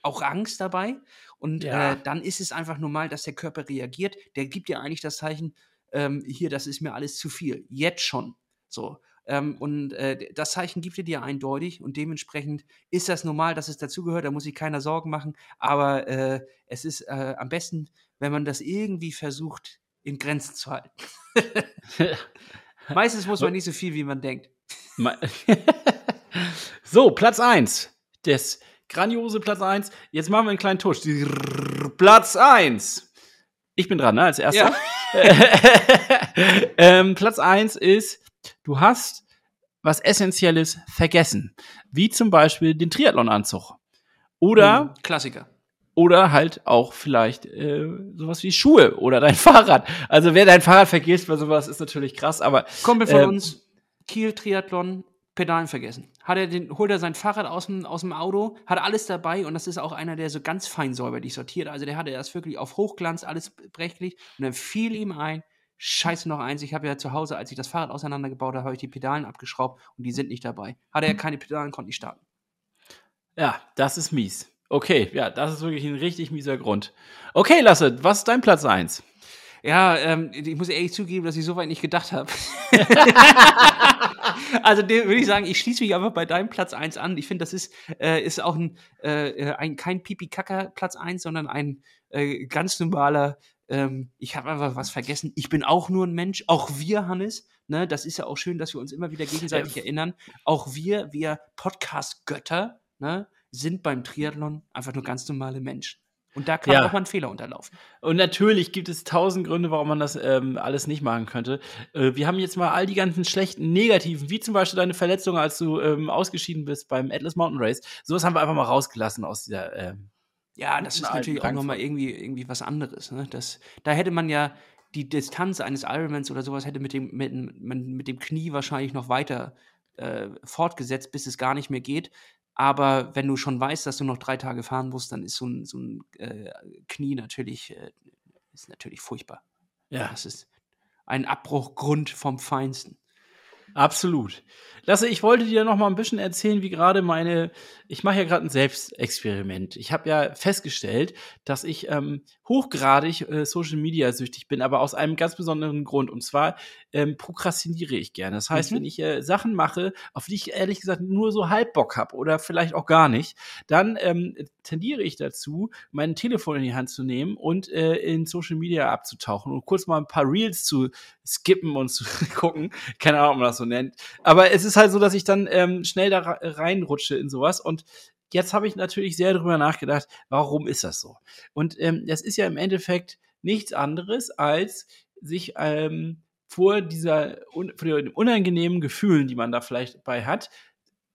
Speaker 2: auch Angst dabei. Und
Speaker 3: Ja.
Speaker 2: äh, dann ist es einfach normal, dass der Körper reagiert. Der gibt dir eigentlich das Zeichen, ähm, hier, das ist mir alles zu viel. Jetzt schon. So. Ähm, und äh, das Zeichen gibt er dir eindeutig und dementsprechend ist das normal, dass es dazugehört. Da muss sich keiner Sorgen machen. Aber äh, es ist äh, am besten, wenn man das irgendwie versucht, in Grenzen zu halten. Meistens muss man nicht so viel, wie man denkt.
Speaker 3: So, Platz 1. Das grandiose Platz 1. Jetzt machen wir einen kleinen Tusch. Platz 1. Ich bin dran, ne, als erster. ähm, Platz 1 ist, du hast was Essentielles vergessen. Wie zum Beispiel den Triathlonanzug. Oder,
Speaker 2: Mhm. Klassiker.
Speaker 3: oder halt auch vielleicht äh, sowas wie Schuhe oder dein Fahrrad. Also wer dein Fahrrad vergisst bei sowas, ist natürlich krass, aber
Speaker 2: Kumpel von
Speaker 3: Ähm,
Speaker 2: uns, Kiel Triathlon, Pedalen vergessen. Hat er den, holt er sein Fahrrad aus dem, aus dem Auto, hat alles dabei und das ist auch einer, der so ganz fein säuberlich sortiert. Also der hatte das wirklich auf Hochglanz, alles brechlich und dann fiel ihm ein, scheiße noch eins, ich habe ja zu Hause, als ich das Fahrrad auseinandergebaut habe, habe ich die Pedalen abgeschraubt und die sind nicht dabei. Hatte er keine Pedalen, konnte nicht starten.
Speaker 3: Ja, das ist mies. Okay, ja, das ist wirklich ein richtig mieser Grund. Okay, Lasse, was ist dein Platz 1?
Speaker 2: Ja, ähm, ich muss ehrlich zugeben, dass ich so weit nicht gedacht habe. also dem würde ich sagen, ich schließe mich einfach bei deinem Platz 1 an. Ich finde, das ist, äh, ist auch ein, äh, ein kein Pipi-Kacker Platz 1, sondern ein äh, ganz normaler, ähm, ich habe einfach was vergessen. Ich bin auch nur ein Mensch, auch wir, Hannes. Ne, das ist ja auch schön, dass wir uns immer wieder gegenseitig erinnern. Auch wir, wir Podcast-Götter, ne, sind beim Triathlon einfach nur ganz normale Menschen. Und da kann
Speaker 3: Ja.
Speaker 2: auch mal ein Fehler unterlaufen.
Speaker 3: Und natürlich gibt es tausend Gründe, warum man das ähm, alles nicht machen könnte. Äh, wir haben jetzt mal all die ganzen schlechten Negativen, wie zum Beispiel deine Verletzung, als du ähm, ausgeschieden bist beim Atlas Mountain Race. Sowas haben wir einfach mal rausgelassen aus dieser. Ähm,
Speaker 2: Ja, das ist natürlich auch nochmal irgendwie, irgendwie was anderes. Ne? Das, da hätte man ja die Distanz eines Ironmans oder sowas hätte mit dem, mit, mit dem Knie wahrscheinlich noch weiter äh, fortgesetzt, bis es gar nicht mehr geht. Aber wenn du schon weißt, dass du noch drei Tage fahren musst, dann ist so ein, so ein äh, Knie natürlich, äh, ist natürlich furchtbar.
Speaker 3: Ja.
Speaker 2: Das ist ein Abbruchgrund vom Feinsten.
Speaker 3: Absolut. Lasse, ich wollte dir noch mal ein bisschen erzählen, wie gerade meine, ich mache ja gerade ein Selbstexperiment. Ich habe ja festgestellt, dass ich ähm, hochgradig äh, Social Media süchtig bin, aber aus einem ganz besonderen Grund. Und zwar ähm, prokrastiniere ich gerne. Das heißt,
Speaker 2: Mhm.
Speaker 3: wenn ich äh, Sachen mache, auf die ich ehrlich gesagt nur so halb Bock habe oder vielleicht auch gar nicht, dann ähm, tendiere ich dazu, mein Telefon in die Hand zu nehmen und äh, in Social Media abzutauchen und kurz mal ein paar Reels zu skippen und zu gucken. Keine Ahnung, ob man das so nennt. Aber es ist halt so, dass ich dann ähm, schnell da reinrutsche in sowas und Jetzt habe ich natürlich sehr darüber nachgedacht, warum ist das so? Und ähm, das ist ja im Endeffekt nichts anderes, als sich ähm, vor dieser vor den unangenehmen Gefühlen, die man da vielleicht bei hat,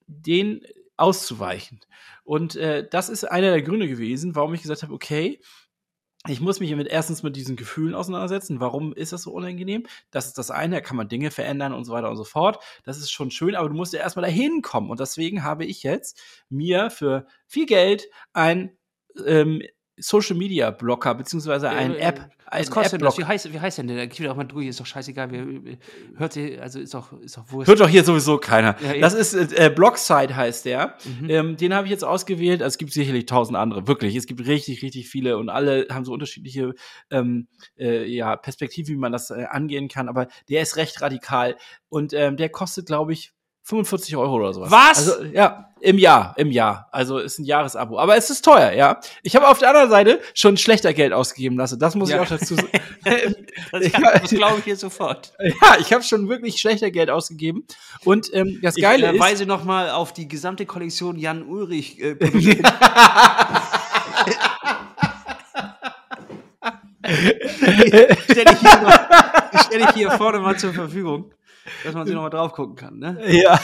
Speaker 3: den auszuweichen. Und äh, das ist einer der Gründe gewesen, warum ich gesagt habe, okay, ich muss mich mit erstens mit diesen Gefühlen auseinandersetzen. Warum ist das so unangenehm? Das ist das eine, da kann man Dinge verändern und so weiter und so fort. Das ist schon schön, aber du musst ja erstmal dahin kommen. Und deswegen habe ich jetzt mir für viel Geld ein ähm, Social Media Blocker beziehungsweise ein
Speaker 2: Äh,
Speaker 3: App, ein
Speaker 2: Was kostet denn das? Wie heißt, wie heißt denn der? Gib doch mal durch, ist doch scheißegal. Wir, hört sie, also ist doch, ist doch wurscht.
Speaker 3: Hört doch hier sowieso keiner.
Speaker 2: Ja,
Speaker 3: das ist äh, Blockside heißt der.
Speaker 2: Mhm.
Speaker 3: Ähm, den habe ich jetzt ausgewählt. Also es gibt sicherlich tausend andere, wirklich. Es gibt richtig, richtig viele und alle haben so unterschiedliche ähm, äh, ja, Perspektiven, wie man das äh, angehen kann. Aber der ist recht radikal und ähm, der kostet, glaube ich, 45 Euro oder sowas.
Speaker 2: Was?
Speaker 3: Also, ja, im Jahr, im Jahr. Also ist ein Jahresabo. Aber es ist teuer, ja. Ich habe auf der anderen Seite schon schlechter Geld ausgegeben lassen. Das muss
Speaker 2: Ja.
Speaker 3: ich auch dazu sagen.
Speaker 2: Das, das glaube ich dir sofort.
Speaker 3: ja, ich habe schon wirklich schlechter Geld ausgegeben. Und ähm, das
Speaker 2: Ich
Speaker 3: Geile
Speaker 2: äh,
Speaker 3: ist.
Speaker 2: weise noch mal auf die gesamte Kollektion Jan Ulrich. Äh, stelle ich, hier stell ich hier vorne mal zur Verfügung, dass man sich noch mal drauf gucken kann. Ne?
Speaker 3: Ja.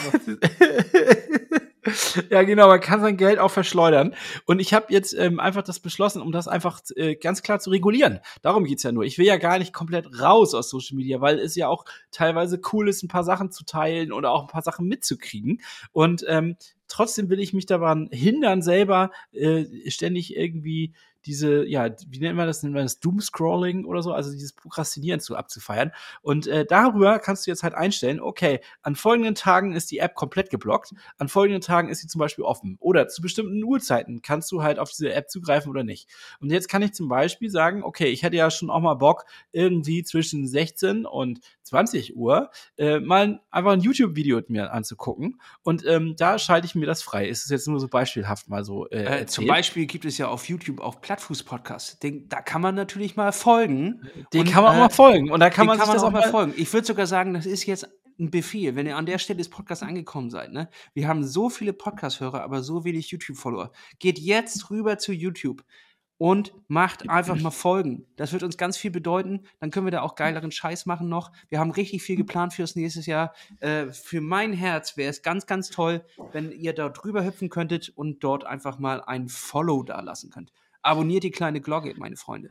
Speaker 3: ja, genau, man kann sein Geld auch verschleudern. Und ich habe jetzt ähm, einfach das beschlossen, um das einfach äh, ganz klar zu regulieren. Darum geht's ja nur. Ich will ja gar nicht komplett raus aus Social Media, weil es ja auch teilweise cool ist, ein paar Sachen zu teilen oder auch ein paar Sachen mitzukriegen. Und ähm, trotzdem will ich mich daran hindern, selber äh, ständig irgendwie diese, ja, wie nennt man das? Nennt man das Doomscrolling oder so? Also dieses Prokrastinieren zu abzufeiern. Und äh, darüber kannst du jetzt halt einstellen, okay, an folgenden Tagen ist die App komplett geblockt, an folgenden Tagen ist sie zum Beispiel offen. Oder zu bestimmten Uhrzeiten kannst du halt auf diese App zugreifen oder nicht. Und jetzt kann ich zum Beispiel sagen, okay, ich hätte ja schon auch mal Bock, irgendwie zwischen 16 und 20 Uhr äh, mal einfach ein YouTube-Video mir anzugucken. Und ähm, da schalte ich mir das frei. Es ist jetzt nur so beispielhaft mal so. Äh,
Speaker 2: Äh, zum Beispiel gibt es ja auf YouTube auch Plattfuß-Podcasts. Den- Da kann man natürlich mal folgen.
Speaker 3: Den
Speaker 2: Und,
Speaker 3: kann man auch
Speaker 2: äh,
Speaker 3: mal folgen. Und da kann man
Speaker 2: kann man
Speaker 3: das
Speaker 2: auch mal folgen. Ich würde sogar sagen, das ist jetzt ein Befehl, wenn ihr an der Stelle des Podcasts angekommen seid. Ne? Wir haben so viele Podcast-Hörer, aber so wenig YouTube-Follower. Geht jetzt rüber zu YouTube und macht einfach mal Folgen. Das wird uns ganz viel bedeuten. Dann können wir da auch geileren Scheiß machen noch. Wir haben richtig viel geplant fürs nächste Jahr. Äh, für mein Herz wäre es ganz, ganz toll, wenn ihr dort drüber hüpfen könntet und dort einfach mal ein Follow da lassen könnt. Abonniert die kleine Glocke, meine Freunde.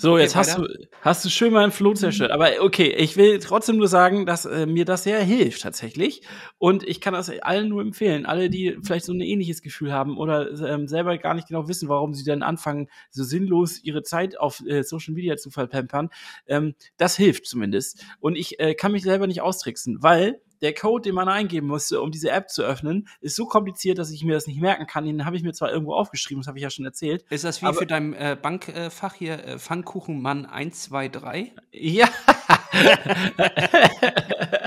Speaker 3: So,
Speaker 2: Okay,
Speaker 3: jetzt hast
Speaker 2: weiter.
Speaker 3: du, hast du schön meinen Floh zerstört. Aber okay, ich will trotzdem nur sagen, dass äh, mir das sehr hilft tatsächlich. Und ich kann das allen nur empfehlen. Alle, die vielleicht so ein ähnliches Gefühl haben oder ähm, selber gar nicht genau wissen, warum sie dann anfangen, so sinnlos ihre Zeit auf äh, Social Media zu verpampern, ähm, das hilft zumindest. Und ich äh, kann mich selber nicht austricksen, weil der Code, den man eingeben musste, um diese App zu öffnen, ist so kompliziert, dass ich mir das nicht merken kann. Den habe ich mir zwar irgendwo aufgeschrieben, das habe ich ja schon erzählt.
Speaker 2: Ist das wie für dein äh, Bankfach hier, äh, Pfannkuchenmann 1, 2, 3?
Speaker 3: Ja.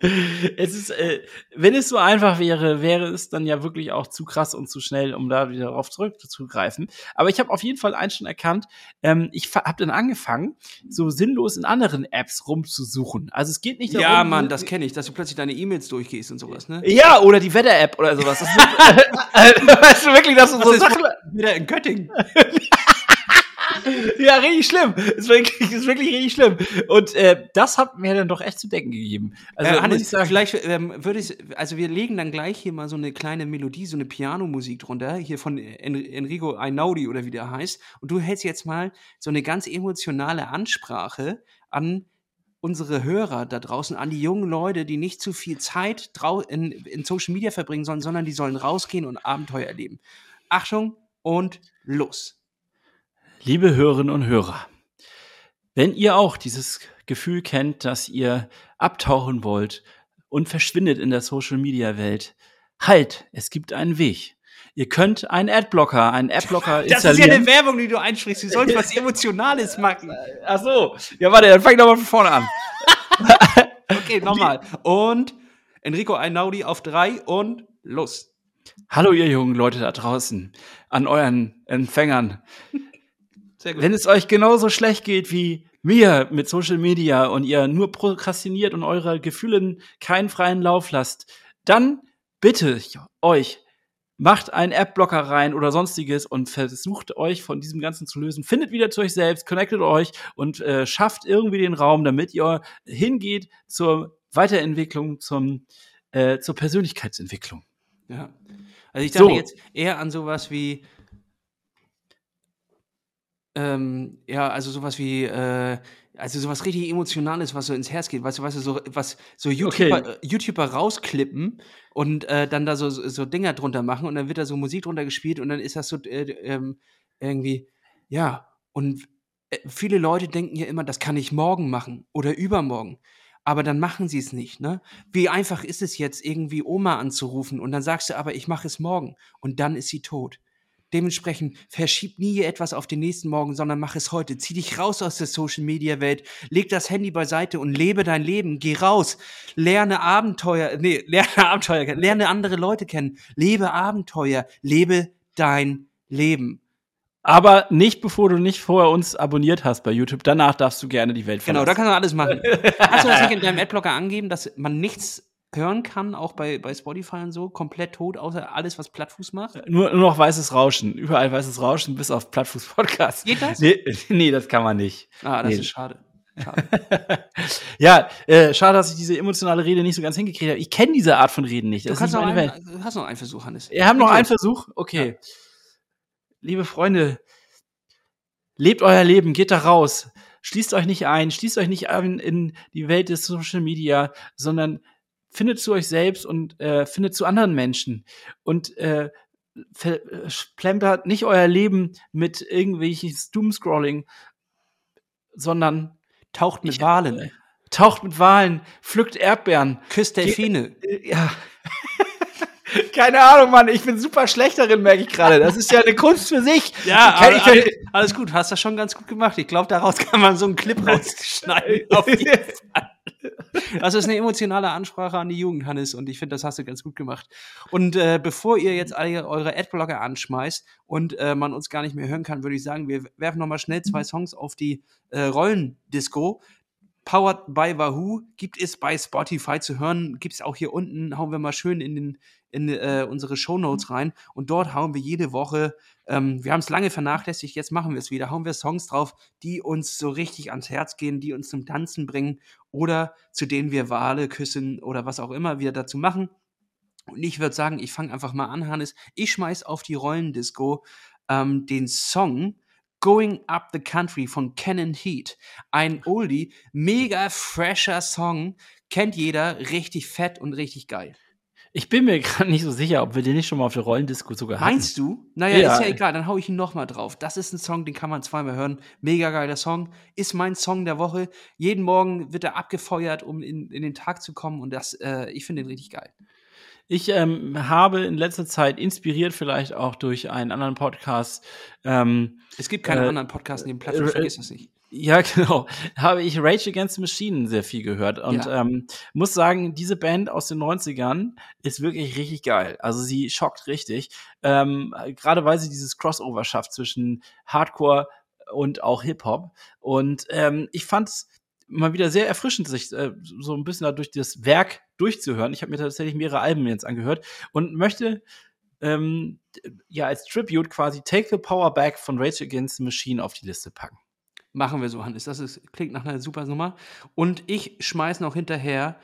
Speaker 3: es ist, äh, wenn es so einfach wäre, wäre es dann ja wirklich auch zu krass und zu schnell, um da wieder darauf zurückzugreifen. Aber ich habe auf jeden Fall eins schon erkannt. Ähm, ich habe dann angefangen, so sinnlos in anderen Apps rumzusuchen. Also es geht nicht darum,
Speaker 2: Ja, Mann, das kenne ich, dass du plötzlich deine E-Mails durchgehst und sowas, ne?
Speaker 3: Ja, oder die Wetter-App oder sowas. Das ist, weißt du wirklich, dass du so Sachen.
Speaker 2: wieder in Göttingen.
Speaker 3: ja, richtig schlimm. Ist wirklich, ist wirklich richtig schlimm. Und äh, das hat mir dann doch echt zu denken gegeben. Also
Speaker 2: äh, Hannes,
Speaker 3: sagen,
Speaker 2: vielleicht ähm, würde ich, also wir legen dann gleich hier mal so eine kleine Melodie, so eine Pianomusik drunter, hier von En Enrico Einaudi oder wie der heißt. Und du hältst jetzt mal so eine ganz emotionale Ansprache an unsere Hörer da draußen, an die jungen Leute, die nicht zu viel Zeit in, in Social Media verbringen sollen, sondern die sollen rausgehen und Abenteuer erleben. Achtung und los.
Speaker 3: Liebe Hörerinnen und Hörer, wenn ihr auch dieses Gefühl kennt, dass ihr abtauchen wollt und verschwindet in der Social Media Welt, halt, es gibt einen Weg. Ihr könnt einen Adblocker, einen Adblocker
Speaker 2: Das ist ja
Speaker 3: installieren.
Speaker 2: eine Werbung, die du einsprichst. Du sollst was Emotionales machen.
Speaker 3: Ach so. Ja, warte, dann fang doch mal von vorne an.
Speaker 2: Okay, nochmal. Und Enrico Einaudi auf drei und los.
Speaker 3: Hallo, ihr jungen Leute da draußen, an euren Empfängern.
Speaker 2: Sehr gut.
Speaker 3: Wenn es euch genauso schlecht geht wie mir mit Social Media und ihr nur prokrastiniert und eure Gefühlen keinen freien Lauf lasst, dann bitte ich euch, macht einen App-Blocker rein oder sonstiges und versucht euch von diesem Ganzen zu lösen. Findet wieder zu euch selbst, connectet euch und äh, schafft irgendwie den Raum, damit ihr hingeht zur Weiterentwicklung, zum, äh, zur Persönlichkeitsentwicklung.
Speaker 2: Ja. Also ich dachte
Speaker 3: So.
Speaker 2: jetzt eher an sowas wie, ähm, ja, also sowas wie, äh, also sowas richtig Emotionales, was so ins Herz geht, weißt du, weißt du, so, was so YouTuber, äh, YouTuber rausklippen und äh, dann da so, so Dinger drunter machen und dann wird da so Musik drunter gespielt und dann ist das so äh, ähm, irgendwie, ja, und äh, viele Leute denken ja immer, das kann ich morgen machen oder übermorgen. Aber dann machen sie es nicht, ne? Wie einfach ist es jetzt, irgendwie Oma anzurufen und dann sagst du, aber ich mache es morgen und dann ist sie tot. Dementsprechend verschieb nie etwas auf den nächsten Morgen, sondern mach es heute. Zieh dich raus aus der Social Media Welt, leg das Handy beiseite und lebe dein Leben. Geh raus, lerne Abenteuer, nee, lerne Abenteuer kennen, lerne andere Leute kennen, lebe Abenteuer, lebe dein Leben.
Speaker 3: Aber nicht, bevor du nicht vorher uns abonniert hast bei YouTube. Danach darfst du gerne die Welt
Speaker 2: Genau, da
Speaker 3: verlassen.
Speaker 2: kannst du alles machen. Hast du das nicht in deinem Adblocker angeben, dass man nichts hören kann, auch bei, bei Spotify und so, komplett tot, außer alles, was Plattfuß macht?
Speaker 3: nur, nur noch weißes Rauschen. Überall weißes Rauschen, bis auf Plattfuß Podcast.
Speaker 2: Geht das?
Speaker 3: Nee, nee, das kann man nicht.
Speaker 2: Ah, das
Speaker 3: Nee.
Speaker 2: ist schade. schade.
Speaker 3: Ja, äh, schade, dass ich diese emotionale Rede nicht so ganz hingekriegt habe. Ich kenne diese Art von Reden nicht.
Speaker 2: Du
Speaker 3: Das
Speaker 2: kannst
Speaker 3: ist
Speaker 2: noch einen, du hast noch einen Versuch, Hannes.
Speaker 3: Wir haben noch
Speaker 2: Bitte.
Speaker 3: einen Versuch? Okay. Liebe Freunde, lebt euer Leben, geht da raus. Schließt euch nicht ein, schließt euch nicht ein in die Welt des Social Media, sondern findet zu euch selbst und äh, findet zu anderen Menschen. Und äh, äh, plempert nicht euer Leben mit irgendwelches Doomscrolling, sondern
Speaker 2: Taucht mit
Speaker 3: Ich-
Speaker 2: Walen,
Speaker 3: taucht mit Walen, pflückt Erdbeeren.
Speaker 2: küsst Delfine.
Speaker 3: Äh, Ja. Keine Ahnung, Mann. Ich bin super schlecht darin, merke ich gerade. Das ist ja eine Kunst für sich.
Speaker 2: Ja,
Speaker 3: kann, ich
Speaker 2: alles, alles gut, hast das schon ganz gut gemacht. Ich glaube, daraus kann man so einen Clip rausschneiden. Auf jeden Fall. Das ist eine emotionale Ansprache an die Jugend, Hannes, und ich finde, das hast du ganz gut gemacht. Und äh, bevor ihr jetzt alle eure Adblocker anschmeißt und äh, man uns gar nicht mehr hören kann, würde ich sagen, wir werfen noch mal schnell zwei Songs auf die äh, Rollendisco. Powered by Wahoo gibt es bei Spotify zu hören, gibt es auch hier unten, hauen wir mal schön in, den, in äh, unsere Shownotes rein. Und dort hauen wir jede Woche, ähm, wir haben es lange vernachlässigt, jetzt machen wir es wieder, hauen wir Songs drauf, die uns so richtig ans Herz gehen, die uns zum Tanzen bringen oder zu denen wir Wale küssen oder was auch immer wir dazu machen. Und ich würde sagen, ich fange einfach mal an, Hannes. Ich schmeiß auf die Rollendisco ähm, den Song Going Up the Country von Canon Heat. Ein Oldie, mega fresher Song. Kennt jeder, richtig fett und richtig geil.
Speaker 3: ich bin mir gerade nicht so sicher, ob wir den nicht schon mal auf der Rollendisco sogar hatten.
Speaker 2: Meinst du? Naja,
Speaker 3: Ja.
Speaker 2: ist ja egal, dann hau ich ihn nochmal drauf. Das ist ein Song, den kann man zweimal hören. Mega geiler Song. Ist mein Song der Woche. Jeden Morgen wird er abgefeuert, um in, in den Tag zu kommen. Und das, äh, ich finde den richtig geil.
Speaker 3: Ich ähm, habe in letzter Zeit inspiriert, vielleicht auch durch einen anderen Podcast, ähm,
Speaker 2: Es gibt keine
Speaker 3: Äh,
Speaker 2: anderen Podcasts neben Plattform,
Speaker 3: äh,
Speaker 2: vergiss das nicht.
Speaker 3: Ja, genau. Habe ich Rage Against the Machine sehr viel gehört. Und
Speaker 2: Ja.
Speaker 3: ähm, muss sagen, diese Band aus den 90ern ist wirklich richtig geil. Also sie schockt richtig. Ähm, Gerade weil sie dieses Crossover schafft zwischen Hardcore und auch Hip-Hop. Und ähm, ich fand es mal wieder sehr erfrischend, sich äh, so ein bisschen da durch das Werk durchzuhören. Ich habe mir tatsächlich mehrere Alben jetzt angehört und möchte ähm, ja als Tribute quasi Take the Power Back von Rage Against the Machine auf die Liste packen.
Speaker 2: Machen wir so, Hannes. Das ist, klingt nach einer super Nummer. Und ich schmeiß noch hinterher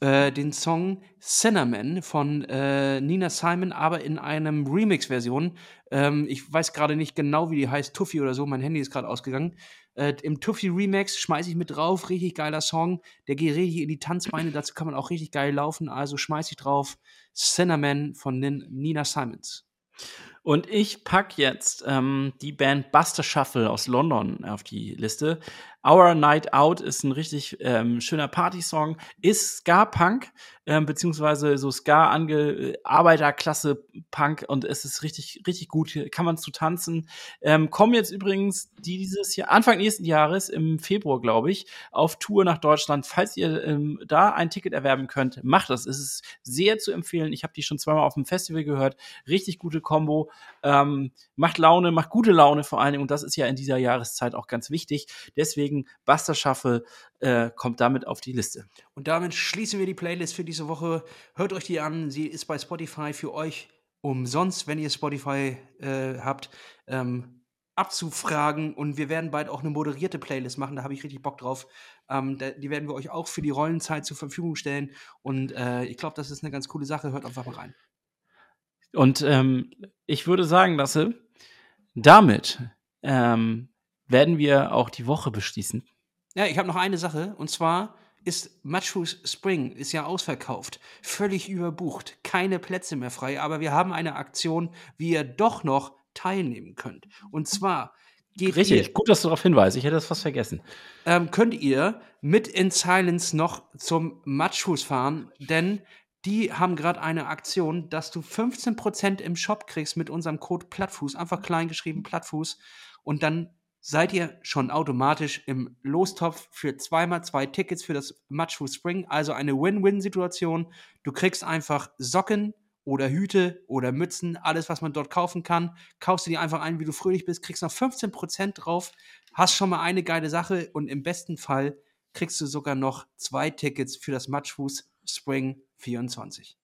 Speaker 2: äh, den Song Cinnamon von äh, Nina Simon, aber in einem Remix-Version. Ähm, ich weiß gerade nicht genau, wie die heißt, Tuffy oder so. Mein Handy ist gerade ausgegangen. Äh, Im Tuffy Remix schmeiß ich mit drauf. Richtig geiler Song. Der geht richtig in die Tanzbeine. Dazu kann man auch richtig geil laufen. Also schmeiß ich drauf. Cinnamon von Nin Nina Simons.
Speaker 3: Und ich pack jetzt ähm, die Band Buster Shuffle aus London auf die Liste. Our Night Out ist ein richtig ähm, schöner Party-Song, ist Ska-Punk, ähm, beziehungsweise so Ska ange Arbeiterklasse Punk und es ist richtig, richtig gut, kann man zu tanzen. Ähm, kommen jetzt übrigens dieses Jahr, Anfang nächsten Jahres, im Februar, glaube ich, auf Tour nach Deutschland. Falls ihr ähm, da ein Ticket erwerben könnt, macht das. Es ist sehr zu empfehlen. Ich habe die schon zweimal auf dem Festival gehört. Richtig gute Combo. Ähm, macht Laune, macht gute Laune vor allen Dingen. Und das ist ja in dieser Jahreszeit auch ganz wichtig. Deswegen Buster Shuffle äh, kommt damit auf die Liste.
Speaker 2: Und damit schließen wir die Playlist für diese Woche. Hört euch die an. Sie ist bei Spotify für euch umsonst, wenn ihr Spotify äh, habt, ähm, abzufragen. Und wir werden bald auch eine moderierte Playlist machen. Da habe ich richtig Bock drauf. Ähm, da, die werden wir euch auch für die Rollenzeit zur Verfügung stellen. Und äh, ich glaube, das ist eine ganz coole Sache. Hört einfach mal rein.
Speaker 3: Und ähm, ich würde sagen, Lasse, damit ähm, werden wir auch die Woche beschließen.
Speaker 2: Ja, ich habe noch eine Sache. Und zwar ist Matchus Spring ist ja ausverkauft, völlig überbucht, keine Plätze mehr frei, aber wir haben eine Aktion, wie ihr doch noch teilnehmen könnt. Und zwar geht
Speaker 3: Richtig,
Speaker 2: ihr,
Speaker 3: gut, dass du darauf hinweist. Ich hätte das fast vergessen.
Speaker 2: ähm, könnt ihr mit In Silence noch zum Matchus fahren, denn die haben gerade eine Aktion, dass du 15% im Shop kriegst mit unserem Code Plattfuß, einfach klein geschrieben Plattfuß und dann seid ihr schon automatisch im Lostopf für zweimal zwei Tickets für das Matchfuß Spring, also eine Win-Win-Situation. Du kriegst einfach Socken oder Hüte oder Mützen, alles, was man dort kaufen kann. Kaufst du dir einfach ein, wie du fröhlich bist, kriegst noch 15% drauf, hast schon mal eine geile Sache und im besten Fall kriegst du sogar noch zwei Tickets für das Matchfuß Spring 24.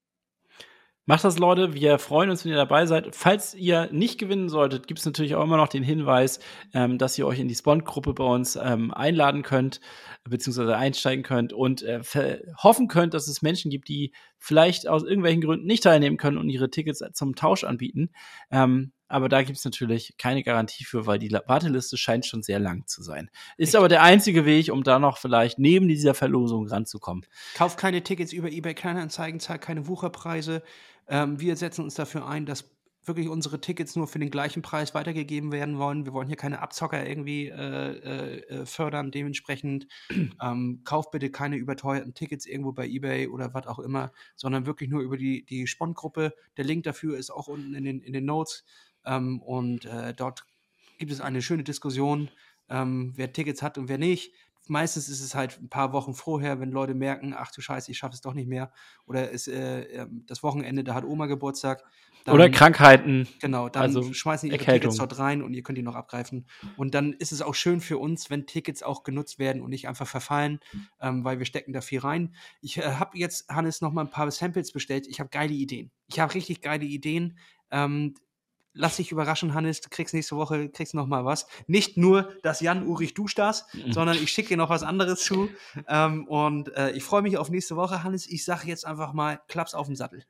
Speaker 3: Macht das, Leute. Wir freuen uns, wenn ihr dabei seid. Falls ihr nicht gewinnen solltet, gibt es natürlich auch immer noch den Hinweis, ähm, dass ihr euch in die Spawn-Gruppe bei uns ähm, einladen könnt, beziehungsweise einsteigen könnt und äh, hoffen könnt, dass es Menschen gibt, die vielleicht aus irgendwelchen Gründen nicht teilnehmen können und ihre Tickets zum Tausch anbieten. Ähm, aber da gibt es natürlich keine Garantie für, weil die Warteliste scheint schon sehr lang zu sein. Ist aber der einzige Weg, um da noch vielleicht neben dieser Verlosung ranzukommen.
Speaker 2: Kauft keine Tickets über eBay Kleinanzeigen, zahlt keine Wucherpreise. Ähm, wir setzen uns dafür ein, dass wirklich unsere Tickets nur für den gleichen Preis weitergegeben werden wollen. Wir wollen hier keine Abzocker irgendwie äh, äh, äh, fördern. Dementsprechend ähm, kauft bitte keine überteuerten Tickets irgendwo bei eBay oder was auch immer, sondern wirklich nur über die, die Spon-Gruppe. Der Link dafür ist auch unten in den, in den Notes. Ähm, und äh, dort gibt es eine schöne Diskussion, ähm, wer Tickets hat und wer nicht. Meistens ist es halt ein paar Wochen vorher, wenn Leute merken, ach du Scheiße, ich schaffe es doch nicht mehr. Oder ist äh, ähm, das Wochenende, da hat Oma Geburtstag. Dann-
Speaker 3: Oder Krankheiten.
Speaker 2: Genau, dann
Speaker 3: Also
Speaker 2: schmeißen die ihre
Speaker 3: Erkältung.
Speaker 2: Tickets dort rein und ihr könnt die noch abgreifen. Und dann ist es auch schön für uns, wenn Tickets auch genutzt werden und nicht einfach verfallen, ähm, weil wir stecken da viel rein. Ich äh, habe jetzt, Hannes, noch mal ein paar Samples bestellt. Ich habe geile Ideen. Ich habe richtig geile Ideen. Ähm, lass dich überraschen, Hannes. Du kriegst nächste Woche kriegst noch mal was. Nicht nur das Jan Ulrich du das, sondern ich schicke dir noch was anderes zu. Ähm, und äh, ich freue mich auf nächste Woche, Hannes. Ich sage jetzt einfach mal, klaps auf den Sattel.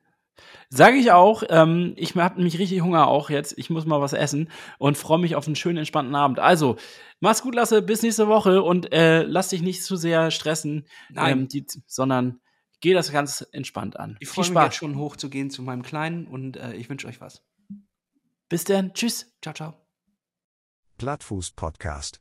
Speaker 3: Sage ich auch. Ähm, ich habe nämlich richtig Hunger auch jetzt. Ich muss mal was essen und freue mich auf einen schönen, entspannten Abend. Also, mach's gut, Lasse. Bis nächste Woche und äh, lass dich nicht zu sehr stressen, ähm, die, sondern geh das ganz entspannt an.
Speaker 2: Ich
Speaker 3: Viel
Speaker 2: freue mich jetzt schon hochzugehen zu meinem Kleinen und äh, ich wünsche euch was.
Speaker 3: Bis dann. Tschüss.
Speaker 2: Ciao, ciao.
Speaker 1: Plattfuß Podcast.